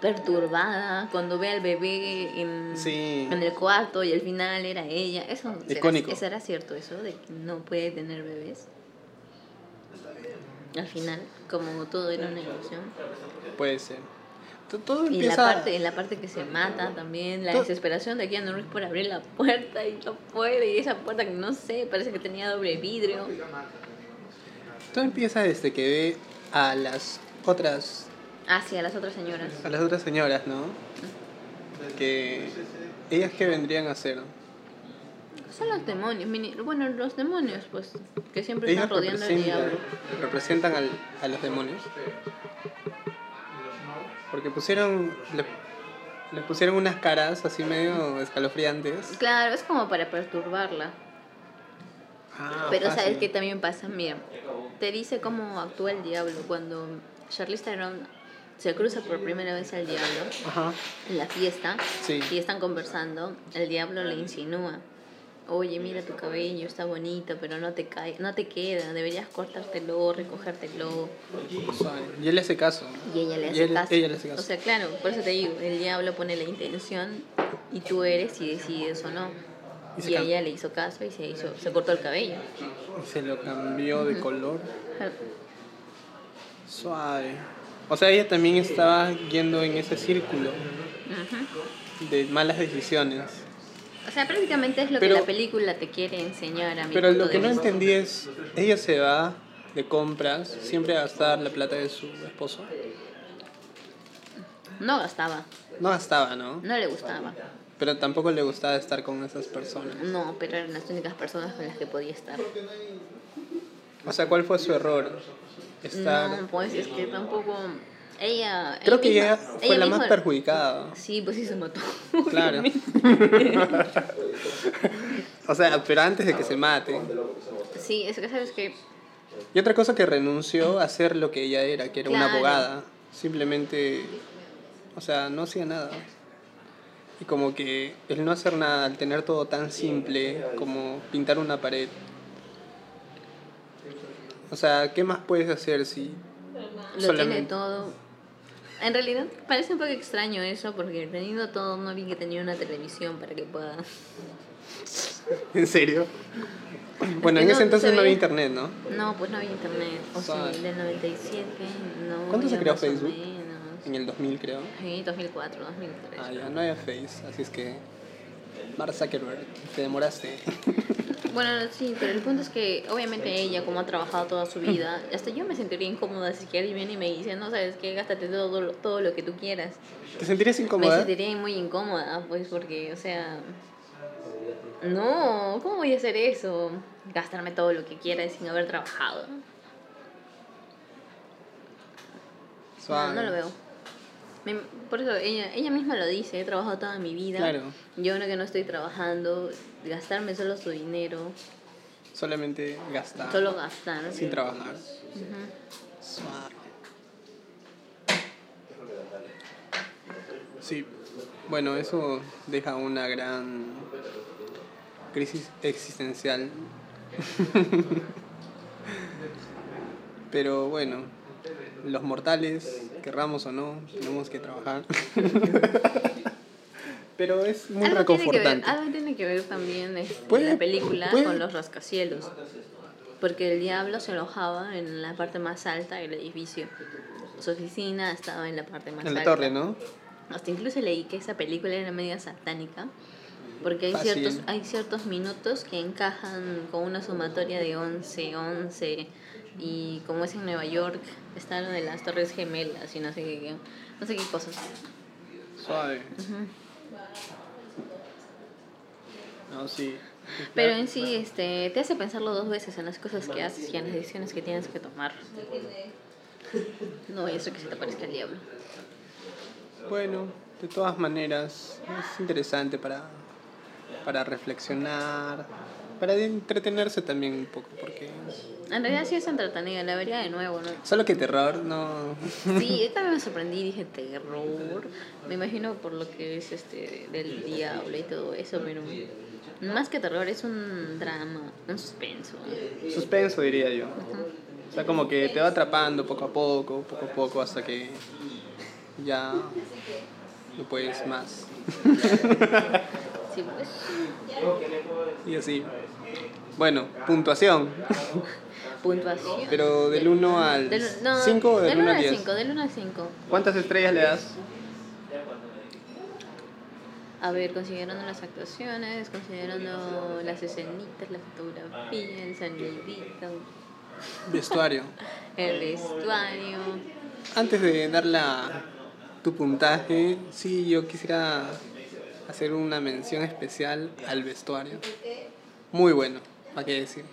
perturbada, cuando ve al bebé en, Sí. en el cuarto y al final era ella. Eso será- Icónico. ¿eso era cierto, eso de que no puede tener bebés. Al final, como todo era una ilusión. Puede ser. To- Todo Y la parte, en la parte que se mata también, la desesperación de Keanu Reeves por abrir la puerta y no puede, y esa puerta que no sé, parece que tenía doble vidrio. Todo empieza desde que ve a las otras Hacia las otras señoras. a las otras señoras, ¿no? Que ellas que vendrían a ser. Son los demonios, mini- bueno, los demonios, pues, que siempre están rodeando al diablo. representan al- a los demonios. Porque pusieron le, les pusieron unas caras así medio escalofriantes. Claro, es como para perturbarla. Ah, Pero fácil. ¿sabes qué también pasa? Mira, te dice cómo actúa el diablo cuando Charlize Theron se cruza por primera vez al diablo Ajá. en la fiesta Sí. y están conversando, el diablo le insinúa, oye, mira tu cabello, está bonito, pero no te cae, no te queda, deberías cortártelo, recogértelo. Suave. Y él le hace caso. Y ella le Y hace él- caso. ella le hace caso. O sea, claro, por eso te digo, el diablo pone la intención y tú eres si decides o no. Y ella le hizo caso y se hizo, se cortó el cabello. Y se lo cambió de color. Suave. O sea, ella también estaba yendo en ese círculo de malas decisiones. O sea, prácticamente es lo Pero- que la película te quiere enseñar a mí. Pero lo que no entendí es, ella se va de compras siempre a gastar la plata de su esposo. No gastaba, No gastaba, ¿no? no le gustaba. Pero tampoco le gustaba estar con esas personas. No, pero eran las únicas personas con las que podía estar. O sea, ¿cuál fue su error? Estar... No, pues es que tampoco. Ella. Creo ella que misma- ella fue ella la misma- más perjudicada. Sí, pues sí se mató. Claro. o sea, pero antes de que se mate. Sí, es que sabes que. Y otra cosa que renunció a ser lo que ella era, que era una abogada. Simplemente, o sea, no hacía nada. Y como que el no hacer nada, al tener todo tan simple como pintar una pared. O sea, ¿qué más puedes hacer si Lo tiene todo. En realidad parece un poco extraño eso, porque teniendo todo, no vi que tenía una televisión para que pueda. ¿En serio? Bueno, en no, ese entonces no había internet, ¿no? No, pues no había internet. O sea, Suave. del 97, no. ¿Cuándo se creó Facebook? En el 2000 creo. Sí, 2004, 2003. Ah, ya, no había Face, así es que... Mark Zuckerberg, te demoraste. Bueno, sí, pero el punto es que obviamente ella, como ha trabajado toda su vida, hasta yo me sentiría incómoda si que alguien viene y me dice, no sabes qué, gástate todo, lo- todo lo que tú quieras. ¿Te sentirías Me incómoda? sentiría muy incómoda, pues, porque, o sea, no, ¿cómo voy a hacer eso? Gastarme todo lo que quiera sin haber trabajado. No, no lo veo. Me- por eso ella, ella misma lo dice, he trabajado toda mi vida. Claro. Yo ahora que no estoy trabajando, gastarme solo su dinero, Solamente gastar. solo gastar. Sin trabajar. Suave. Sí. Bueno, eso deja una gran crisis existencial. Pero bueno, los mortales, querramos o no, tenemos que trabajar. Pero es muy algo, tiene que ver, reconfortante. algo tiene que ver también este, la película puede- con los rascacielos. Porque el diablo se alojaba en la parte más alta del edificio. Su oficina estaba en la parte más En la alta. torre, ¿no? Hasta incluso leí que esa película era media satánica. Porque hay Fácil. ciertos, hay ciertos minutos que encajan con una sumatoria de 11, 11. Y como es en Nueva York, está lo de las Torres Gemelas y no sé qué, no sé qué cosas. Suave. Ujú. No, sí. Pero en sí, este, te hace pensarlo dos veces en las cosas que haces y en las decisiones que tienes que tomar. No ser que se te parezca el diablo. Bueno, de todas maneras, es interesante para, para reflexionar, para entretenerse también un poco, porque En realidad sí es entretenida, la vería de nuevo, ¿no? solo que terror no... Sí, yo también me sorprendí dije terror. Me imagino por lo que es este del diablo y todo eso, pero más que terror es un drama, un suspenso. Suspenso diría yo. O sea, como que te va atrapando poco a poco, poco a poco, hasta que ya no puedes más. Sí, pues. Y así. Bueno, puntuación. Puntuación. Pero del 1 al Del, no, 5 o del del 1 1 al al 10. 5, del 1 al 5. ¿Cuántas estrellas le das? A ver, considerando las actuaciones, considerando las escenitas, la fotografía, el sonidito, Vestuario. el vestuario. Antes de dar la, tu puntaje, sí, yo quisiera hacer una mención especial al vestuario. Muy bueno, ¿para qué decir?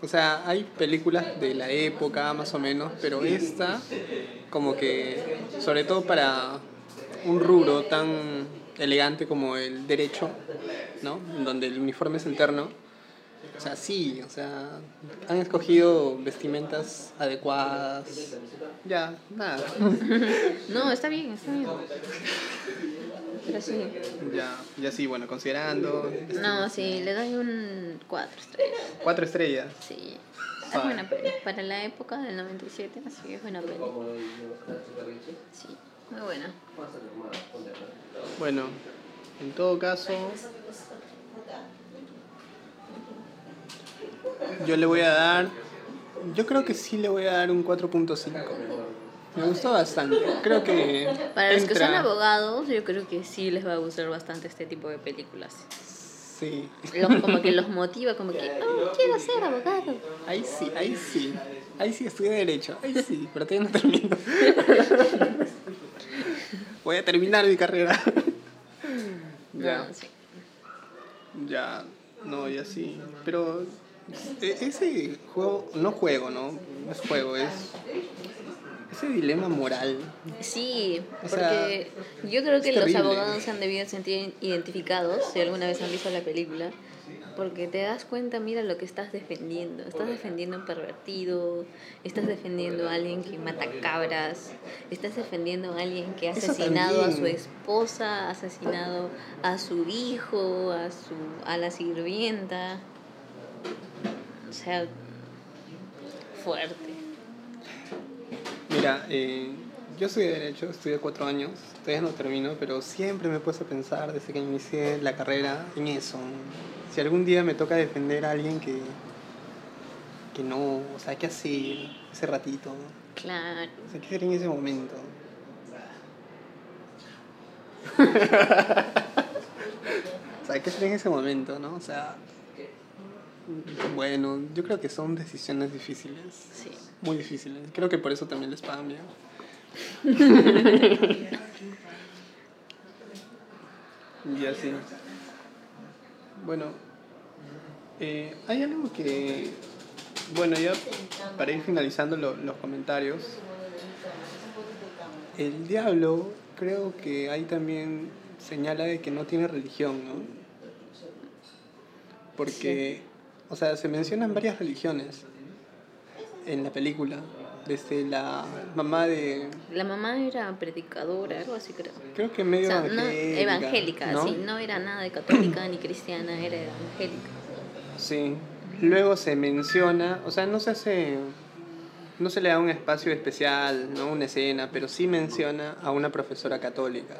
O sea, hay películas de la época más o menos, pero esta, como que, sobre todo para un rubro tan elegante como el derecho, ¿no? Donde el uniforme es interno. O sea, sí, o sea, han escogido vestimentas adecuadas. Ya, nada. No, está bien, está bien. Pero sí. Ya, ya sí, bueno, considerando No, sí, le doy un 4 estrellas. cuatro estrellas. Sí. Es buena peli. Para la época del 97, así es buena peli. Sí, muy buena. Bueno, en todo caso, yo le voy a dar, yo creo que sí le voy a dar un 4.5. Me gustó bastante. Creo que Para los que son abogados, yo creo que sí les va a gustar bastante este tipo de películas. Sí, Los- como que los motiva, como que, oh, quiero ser abogado. ahí sí, ahí sí. Ahí sí estudié derecho. Ahí sí, pero todavía no termino. Voy a terminar mi carrera. Ya. No, sí. Ya, no, ya sí. Pero e- ese juego, no juego, ¿no? No es juego, es ese dilema moral. Sí, O porque yo creo que los abogados se han debido sentir identificados, si alguna vez han visto la película, porque te das cuenta, mira lo que estás defendiendo. Estás defendiendo a un pervertido, estás defendiendo a alguien que mata cabras, estás defendiendo a alguien que ha asesinado a su esposa, ha asesinado a su hijo, a, su, a la sirvienta. O sea, fuerte. Mira, eh, yo soy de Derecho, estudié cuatro años, todavía no termino, pero siempre me he puesto a pensar desde que inicié la carrera en eso. Si algún día me toca defender a alguien que, que no, o sea, ¿qué hacer ese ratito? Claro. O sea, ¿qué hacer en ese momento? o sea, ¿qué hacer en ese momento, no? O sea, bueno, yo creo que son decisiones difíciles. Sí. Muy difíciles. Creo que por eso también les pagan bien. y así. Bueno, eh, hay algo que. Bueno, ya para ir finalizando lo- los comentarios. El diablo, creo que ahí también señala de que no tiene religión, ¿no? Porque, o sea, se mencionan varias religiones en la película. Desde la mamá de. La mamá era predicadora, algo así creo. Creo que O medio sea, no, evangélica. evangélica, ¿no? sí, no era nada de católica ni cristiana, era evangélica. Sí. Luego se menciona, o sea, no se hace. No se le da un espacio especial, no una escena, pero sí menciona a una profesora católica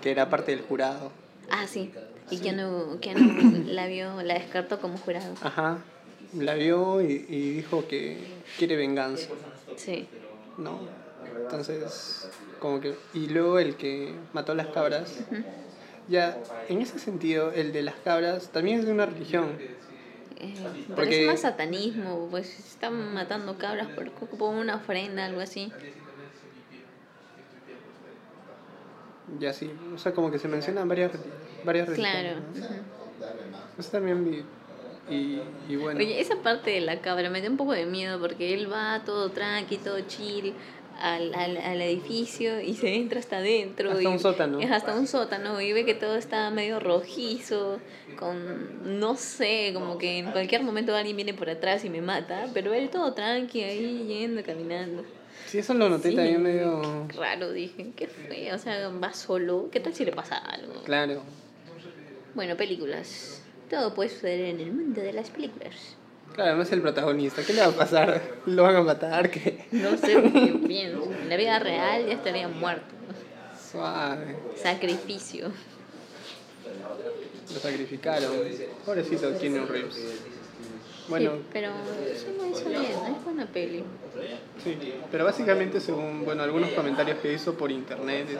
que era parte del jurado. Ah, sí. Y que no, que no la vio, la descartó como jurado. Ajá. La vio y, y dijo que quiere venganza, Sí. ¿no? Entonces, como que. Y luego el que mató las cabras. Ya, en ese sentido, el de las cabras también es de una religión. Eh, pero Porque- es más satanismo, pues están matando cabras por, por una ofrenda, algo así. Ya sí, o sea, como que se mencionan varias, varias Claro. religiones. ujú. Eso también vi. Y, y bueno. Oye, esa parte de la cabra me da un poco de miedo porque él va todo tranqui, todo chill al, al, al edificio y se entra hasta adentro. Hasta y- un sótano. Es hasta un sótano y ve que todo está medio rojizo, con, no sé, como que en cualquier momento alguien viene por atrás y me mata, pero él todo tranqui ahí yendo, caminando. Sí, eso lo noté Sí. también medio. Raro, dije, qué fue, o sea, va solo, ¿qué tal si le pasa algo? Claro. Bueno, películas. Todo puede suceder en el mundo de las películas. Claro, no es el protagonista. ¿Qué le va a pasar? ¿Lo van a matar? ¿Qué? No sé lo que pienso. En la vida real ya estaría muerto. Suave. Sacrificio. Lo sacrificaron. Pobrecito Keanu Reeves. Bueno, Sí, pero sí me hizo bien, es buena peli. sí. Pero básicamente, según bueno algunos comentarios que hizo por internet, es,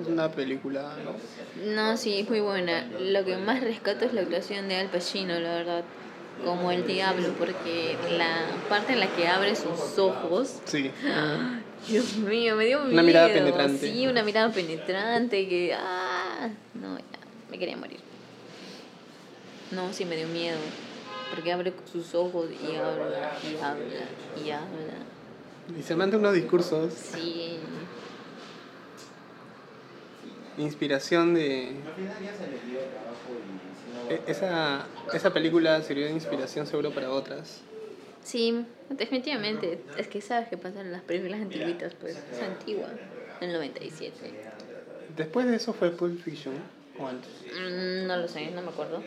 es una película. ¿no? No, sí, es muy buena. Lo que más rescato es la actuación de Al Pacino, la verdad. Como el diablo, porque la parte en la que abre sus ojos Sí. Dios mío, me dio miedo. Una mirada penetrante. Sí, una mirada penetrante que... Ah, no, ya, me quería morir. No, sí me dio miedo. Porque abre sus ojos y habla, y habla, y habla. Y se manda unos discursos. Sí. Inspiración de. E- Esa, esa película sirvió de inspiración seguro para otras. Sí, definitivamente. Es que sabes qué pasa en las películas antiguitas, pues. Es antigua, del 97. Después de eso fue Pulp Fiction. O antes. Mm, no lo sé, no me acuerdo.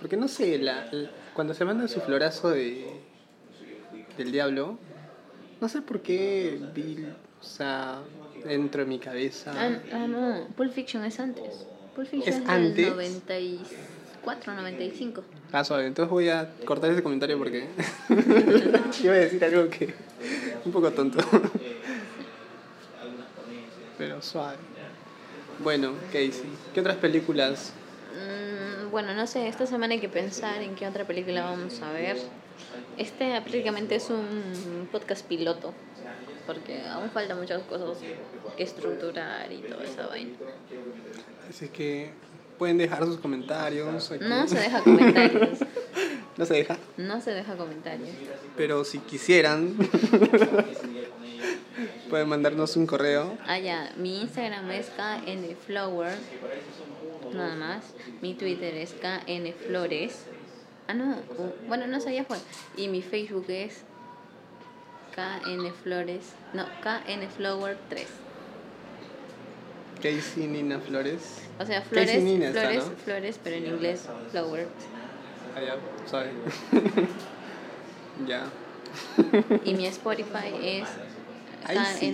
Porque no sé, la, la- cuando se manda su florazo de del diablo, no sé por qué vi, o sea, dentro de mi cabeza. Ah, ah, no, Pulp Fiction es antes. Pulp Fiction ¿Es es, antes? del 94, 95. Ah, suave, entonces voy a cortar ese comentario porque iba a decir algo que un poco tonto. Pero suave. Bueno, Casey, ¿qué otras películas? Mm, bueno, no sé, esta semana hay que pensar en qué otra película vamos a ver. Este prácticamente es un podcast piloto, porque aún faltan muchas cosas que estructurar y toda esa vaina. Así que pueden dejar sus comentarios. aquí. No se deja comentarios, No se deja. no se deja comentarios. Pero si quisieran, pueden mandarnos un correo. Ah, ya, mi Instagram es knflower, nada más. Mi Twitter es knflores. Ah, no, bueno, no sé, ya fue. Y mi Facebook es knflores, no, knflower3. Casey Nina Flores. O sea, flores, Casey Nina está, flores, ¿no? flores, pero en inglés flower. Ah, ya, suave. ya. Y mi Spotify es ahí sí,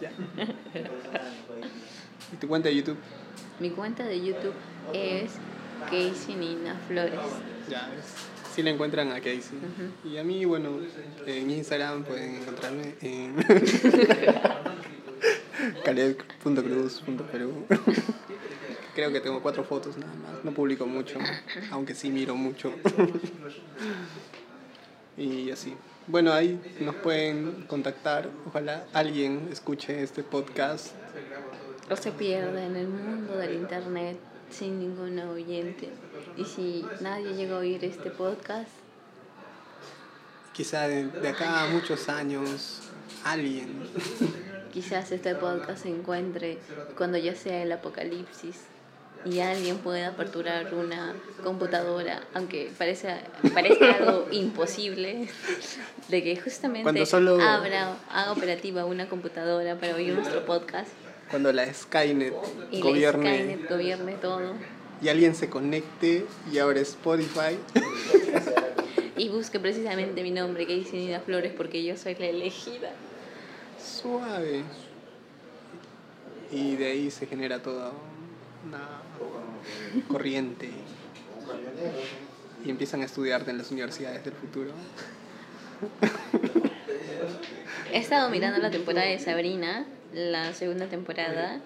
ya. ¿Y tu cuenta de YouTube? Mi cuenta de YouTube es Casey Nina Flores. Ya, si la encuentran a Casey. Y a mí, bueno, en Instagram pueden encontrarme en caleb.cruz.perú. Creo que tengo cuatro fotos nada más. No publico mucho, aunque sí miro mucho. y así. Bueno, ahí nos pueden contactar. Ojalá alguien escuche este podcast. o se pierde en el mundo del internet sin ningún oyente. Y si nadie llega a oír este podcast, Quizá de, de acá a muchos años, alguien. quizás este podcast se encuentre cuando ya sea el apocalipsis y alguien pueda aperturar una computadora, aunque parece, parezca algo imposible, de que justamente Cuando solo- abra, haga operativa una computadora para oír nuestro podcast Cuando la Skynet y gobierne. la Skynet gobierne todo. y alguien se conecte y abre Spotify. Y busque precisamente mi nombre, que dice Nina Flores, porque yo soy la elegida. Suave. Y de ahí se genera toda una corriente. Y empiezan a estudiarte en las universidades del futuro. He estado mirando la temporada de Sabrina, la segunda temporada,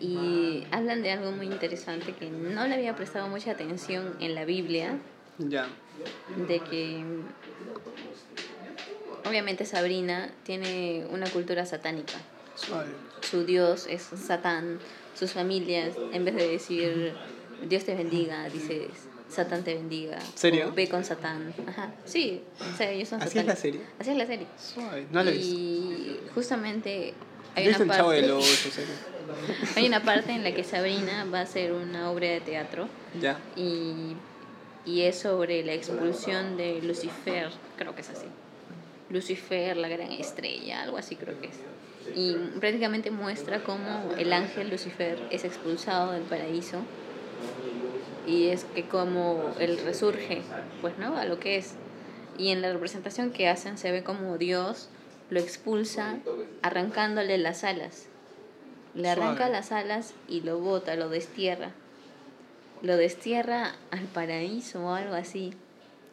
y hablan de algo muy interesante que no le había prestado mucha atención en la Biblia, Ya. de que obviamente Sabrina tiene una cultura satánica. Su dios es Satán, sus familias, en vez de decir Dios te bendiga, dices Satán te bendiga. ¿Serio? o Ve con Satán. Ajá. Sí, o sea, ellos son ¿Así es la serie? Así es la serie. Suave. No la he visto. y justamente hay una parte hay una en la que Sabrina va a hacer una obra de teatro Ya. y, y es sobre la expulsión de Lucifer, creo que es así. Lucifer, la gran estrella, algo así creo que es. Y prácticamente muestra cómo el ángel Lucifer es expulsado del paraíso y es que como él resurge, pues no, a lo que es. Y en la representación que hacen se ve como Dios lo expulsa arrancándole las alas. Le arranca las alas y lo bota, lo destierra. Lo destierra al paraíso o algo así.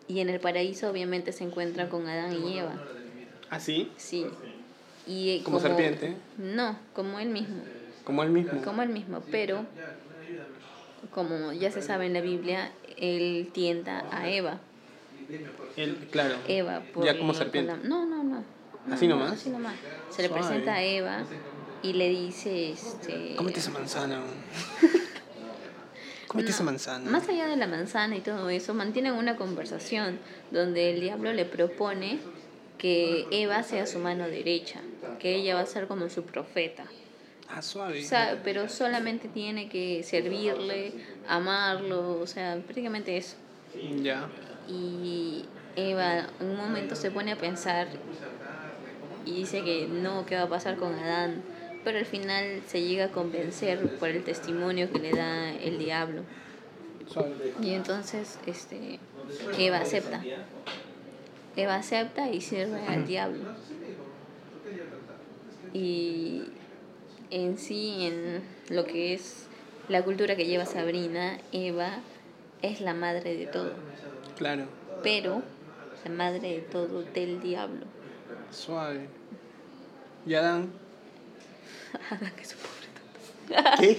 Y en el paraíso obviamente se encuentra con Adán y Eva. ¿Así? Sí. Y eh, Como serpiente. No, como él mismo. Como él mismo. Como él mismo, pero como ya se sabe en la Biblia, él tienta a Eva. Él, claro. Eva por Ya como serpiente. la- no, no, no. ¿Así no, nomás? Así nomás. Se le Suave. presenta a Eva y le dice, este... Cómete esa manzana. Cómete No, esa manzana. Más allá de la manzana y todo eso, mantienen una conversación donde el diablo le propone que Eva sea su mano derecha, que ella va a ser como su profeta. Ah, suave. O sea, pero solamente tiene que servirle, amarlo, o sea, prácticamente eso. Ya. Y Eva en un momento se pone a pensar y dice que no, ¿qué va a pasar con Adán? Pero al final se llega a convencer por el testimonio que le da el diablo. Y entonces este, Eva acepta. Eva acepta y sirve al diablo. Y en sí, en lo que es la cultura que lleva Sabrina, Eva es la madre de todo, Claro. pero la madre de todo del diablo. Suave. ¿Y Adán? Adán es un pobre tonto. ¿Qué?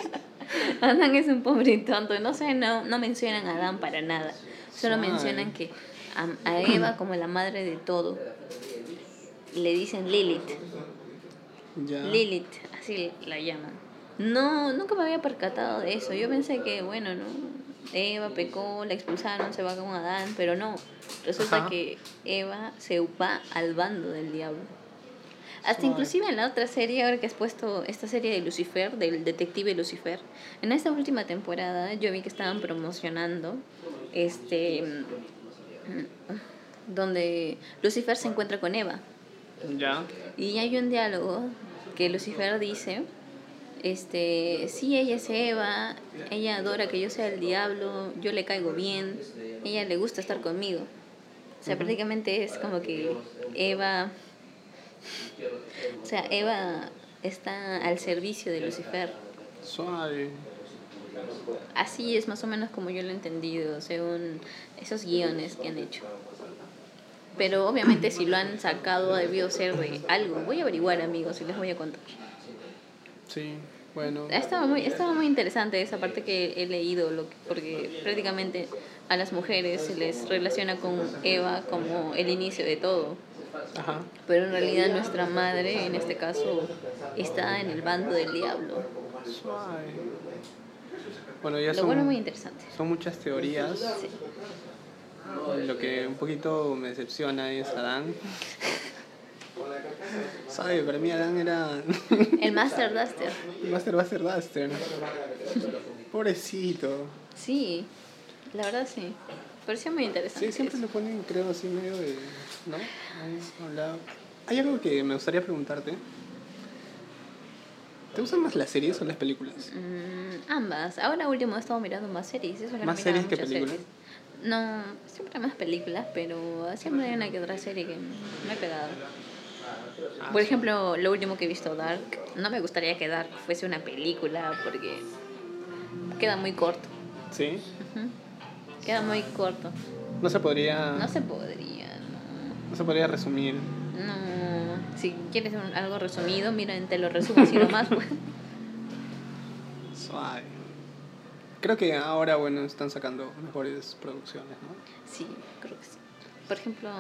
Adán es un pobre tonto. No sé, no, no mencionan a Adán para nada. Solo Suave. mencionan que a, a Eva, como la madre de todo, le dicen Lilith. Ya. Lilith, así la llaman. No, nunca me había percatado de eso. Yo pensé que, bueno, no. Eva pecó, la expulsaron, se va con Adán, pero no. Resulta Ajá. que Eva se va al bando del diablo. Hasta inclusive en la otra serie, ahora que has puesto esta serie de Lucifer, del detective Lucifer, en esta última temporada yo vi que estaban promocionando este mm, donde Lucifer se encuentra con Eva. Ya. Y hay un diálogo que Lucifer dice, este, sí, ella es Eva, ella adora que yo sea el diablo, yo le caigo bien, ella le gusta estar conmigo. O sea, prácticamente es como que Eva, o sea, Eva está al servicio de Lucifer. Suave. Así es más o menos como yo lo he entendido, según esos guiones que han hecho. Pero obviamente si lo han sacado debió ser de algo. Voy a averiguar amigos y les voy a contar. Sí. Bueno. Estaba muy, estaba muy interesante esa parte que he leído, lo que- porque prácticamente a las mujeres se les relaciona con Eva como el inicio de todo. Ajá. Pero en realidad nuestra madre, en este caso, está en el bando del diablo. Bueno, ya Lo son, bueno muy interesante. son muchas teorías. Sí. Lo que un poquito me decepciona es Adán. ¿Sabe? Para mí Adán era El Master Duster. Master Buster Duster. Pobrecito. Sí, la verdad sí. Parecía muy interesante. Sí, siempre eso. lo ponen, creo, así medio de. ¿No? A un lado. Hay algo que me gustaría preguntarte. ¿Te gustan más las series o las películas? Mm, ambas. Ahora último he estado mirando más series. Eso ¿Más series que películas? series. No, siempre más películas, pero siempre hay una que otra serie que me he pegado. Por ejemplo, lo último que he visto, Dark. No me gustaría que Dark fuese una película porque queda muy corto. ¿Sí? Queda muy corto. No se podría. No se podría, no. no se podría resumir. No, si quieres un- algo resumido, mira, te lo resumo así nomás. Pues. Suave. Creo que ahora, bueno, están sacando mejores producciones, ¿no? Sí, creo que sí. Por ejemplo,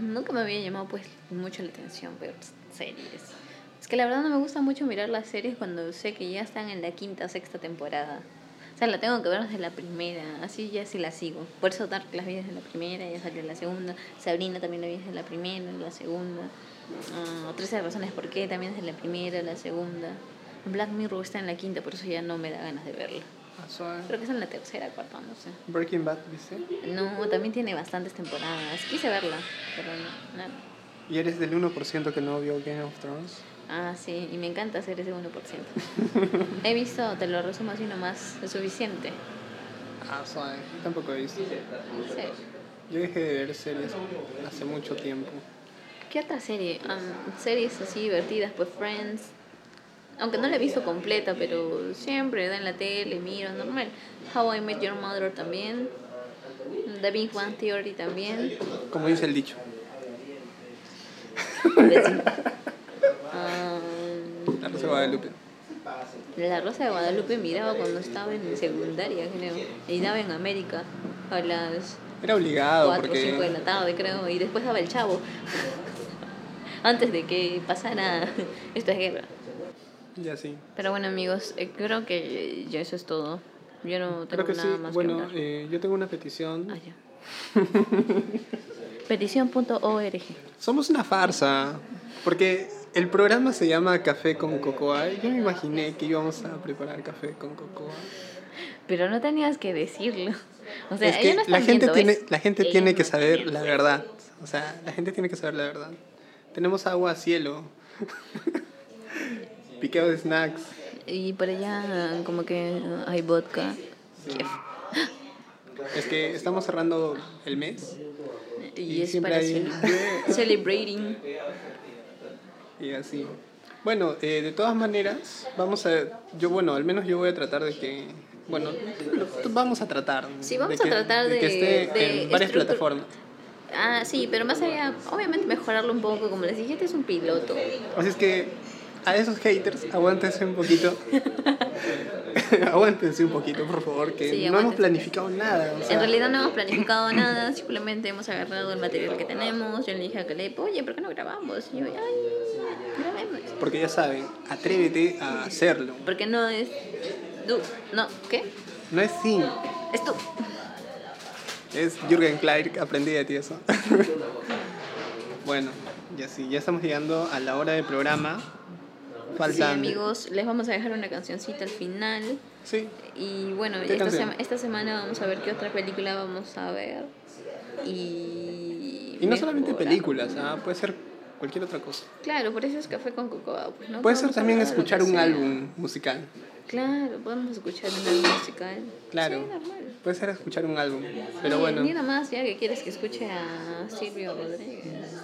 nunca me había llamado pues mucho la atención ver series. Es que la verdad no me gusta mucho mirar las series cuando sé que ya están en la quinta sexta temporada. O sea, la tengo que ver desde la primera, así ya sí la sigo. Por eso Dark las vi desde la primera, ya salió la segunda. Sabrina también la vi desde la primera, la segunda. Uh, 13 razones por qué también desde la primera, la segunda. Black Mirror está en la quinta, por eso ya no me da ganas de verla. Suave. Creo que es en la tercera, cuarta, no sé. Breaking Bad, ¿viste? No, también tiene bastantes temporadas. Quise verla, pero no. ¿Y eres del 1% que no vio Game of Thrones? Ah, sí, y me encanta hacer ese 1%. He visto, te lo resumo así nomás, es suficiente. Ah, suave. Tampoco he visto. Sí. Yo dejé de ver series hace mucho tiempo. ¿Qué otra serie? Um, series así divertidas, pues Friends. Aunque no la he visto completa, pero siempre da en la tele, miro, normal. How I Met Your Mother también. The Big One Theory también. Como dice el dicho. Um, La Rosa de Guadalupe. La Rosa de Guadalupe miraba cuando estaba en secundaria, creo. Y daba en América a las Era obligado 4 o 5 de porque... la tarde, creo. Y después daba el chavo. Antes de que pasara esta guerra. Ya sí. Pero bueno, amigos, eh, creo que ya eso es todo. Yo no tengo Creo que sí. nada más que Bueno, hablar. eh, yo tengo una petición. Ah, ya. Petición.org. Somos una farsa. Porque el programa se llama Café con Cocoa. Yo me imaginé que íbamos a preparar café con cocoa. Pero no tenías que decirlo. O sea, es que no la gente tiene, la gente Ellos tiene que saber la verdad. O sea, la gente tiene que saber la verdad. Tenemos agua a cielo. Piqueo de snacks. Y por allá como que hay vodka. Chef. Es que estamos cerrando el mes Y, Y es para hay- cele- celebrating. y así. Bueno, eh, de todas maneras, vamos a. Yo, bueno, al menos yo voy a tratar de que. Bueno, vamos a tratar. Sí, vamos de a que- tratar de que de- esté de en varias plataformas. Ah, sí, pero más allá, obviamente mejorarlo un poco. Como les dije, este es un piloto. Así es que a esos haters, aguántense un poquito. aguántense un poquito, por favor, que Sí, no hemos planificado nada. o sea, En realidad no hemos planificado nada, simplemente hemos agarrado el material que tenemos. Yo le dije a Caleb, oye, ¿por qué no grabamos? Y yo, ay, grabemos. Porque ya saben, atrévete a hacerlo. Porque no es. Du, no, ¿qué? No es sin, Es tú. es Jürgen Clark, aprendí de ti eso. bueno, ya sí, ya estamos llegando a la hora del programa. Sí, Faltan. amigos, les vamos a dejar una cancioncita al final. Sí, Y bueno, ¿Qué esta, sema- esta semana vamos a ver qué otra película vamos a ver. Y. y no solamente películas, ¿ah? puede ser cualquier otra cosa. Claro, por eso es Café con Cocoa. Pues, ¿no? Puede ser también escuchar un álbum musical. Claro, podemos escuchar un álbum musical. Claro. Sí, normal. Puede ser escuchar un álbum. Pero bueno. Ni nada más, ya que quieres que escuche a Silvio Rodríguez.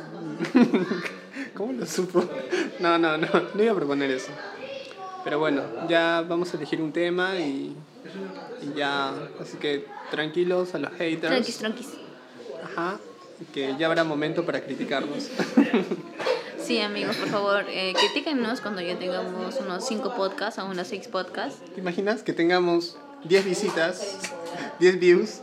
¿Cómo lo supo? No, no, no, no iba a proponer eso. Pero bueno, ya vamos a elegir un tema y, y ya, así que tranquilos a los haters. Tranquis, tranquis. Ajá, que ya habrá momento para criticarnos. Sí, amigos, por favor, eh, critíquennos cuando ya tengamos unos 5 podcasts o unos 6 podcasts. ¿Te imaginas que tengamos 10 visitas, 10 views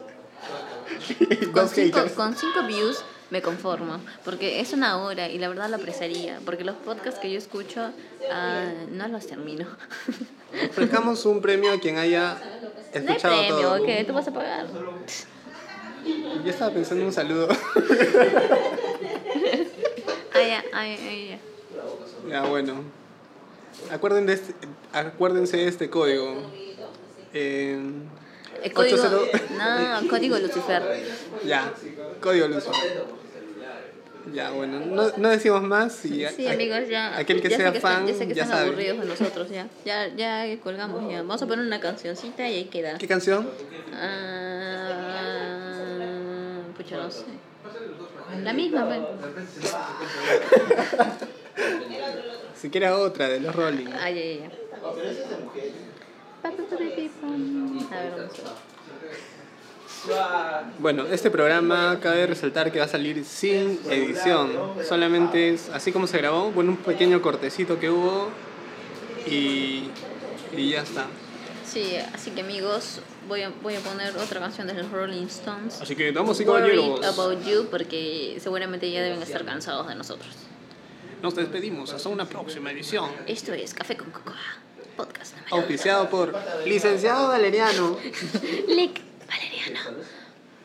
Con dos 5 haters? con cinco views me conformo, porque es una hora y la verdad lo apreciaría, porque los podcasts que yo escucho ah, no los termino. Ofrezcamos un premio a quien haya No hay escuchado premio, todo. que tú vas a pagar. Yo estaba pensando en un saludo. Ah, ya, ah, ya, ya, bueno. Acuerden de este, acuérdense de este código. Eh, El código, 80 no, código Lucifer. ya, código Luzo. Ya, bueno, no, no decimos más. Y Sí, a- amigos, ya. Aquel que ya sea están- fan, ya sé que ya están sabe. aburridos de nosotros, ya. Ya, ya colgamos, ya. Vamos a poner una cancioncita y ahí queda. ¿Qué canción? Ah, pucha, no sé. La misma, pues. Si quiere otra de los Rolling. Ay, ay. Pa, Bueno, este programa cabe resaltar que va a salir sin edición. Solamente es así como se grabó, bueno, un pequeño cortecito que hubo y, y ya está. Sí, así que amigos, voy a, voy a poner otra canción de los Rolling Stones. Así que, damas y caballeros, about you, porque seguramente ya deben estar cansados de nosotros. nos despedimos. Hasta una próxima edición. Esto es Café con Cocoa podcast. Por licenciado Valeriano. Lic Valeriano.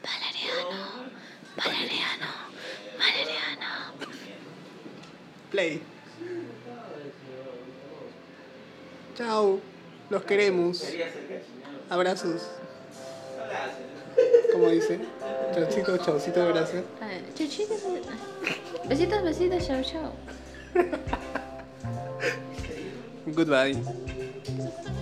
Valeriano. Valeriano. Valeriano. Play. Chao. Los queremos. Abrazos. Como dicen. Chaucitos, chaucitos, gracias. Chaucitos. Besitos, besitos, chau, chau. Goodbye. Thank you.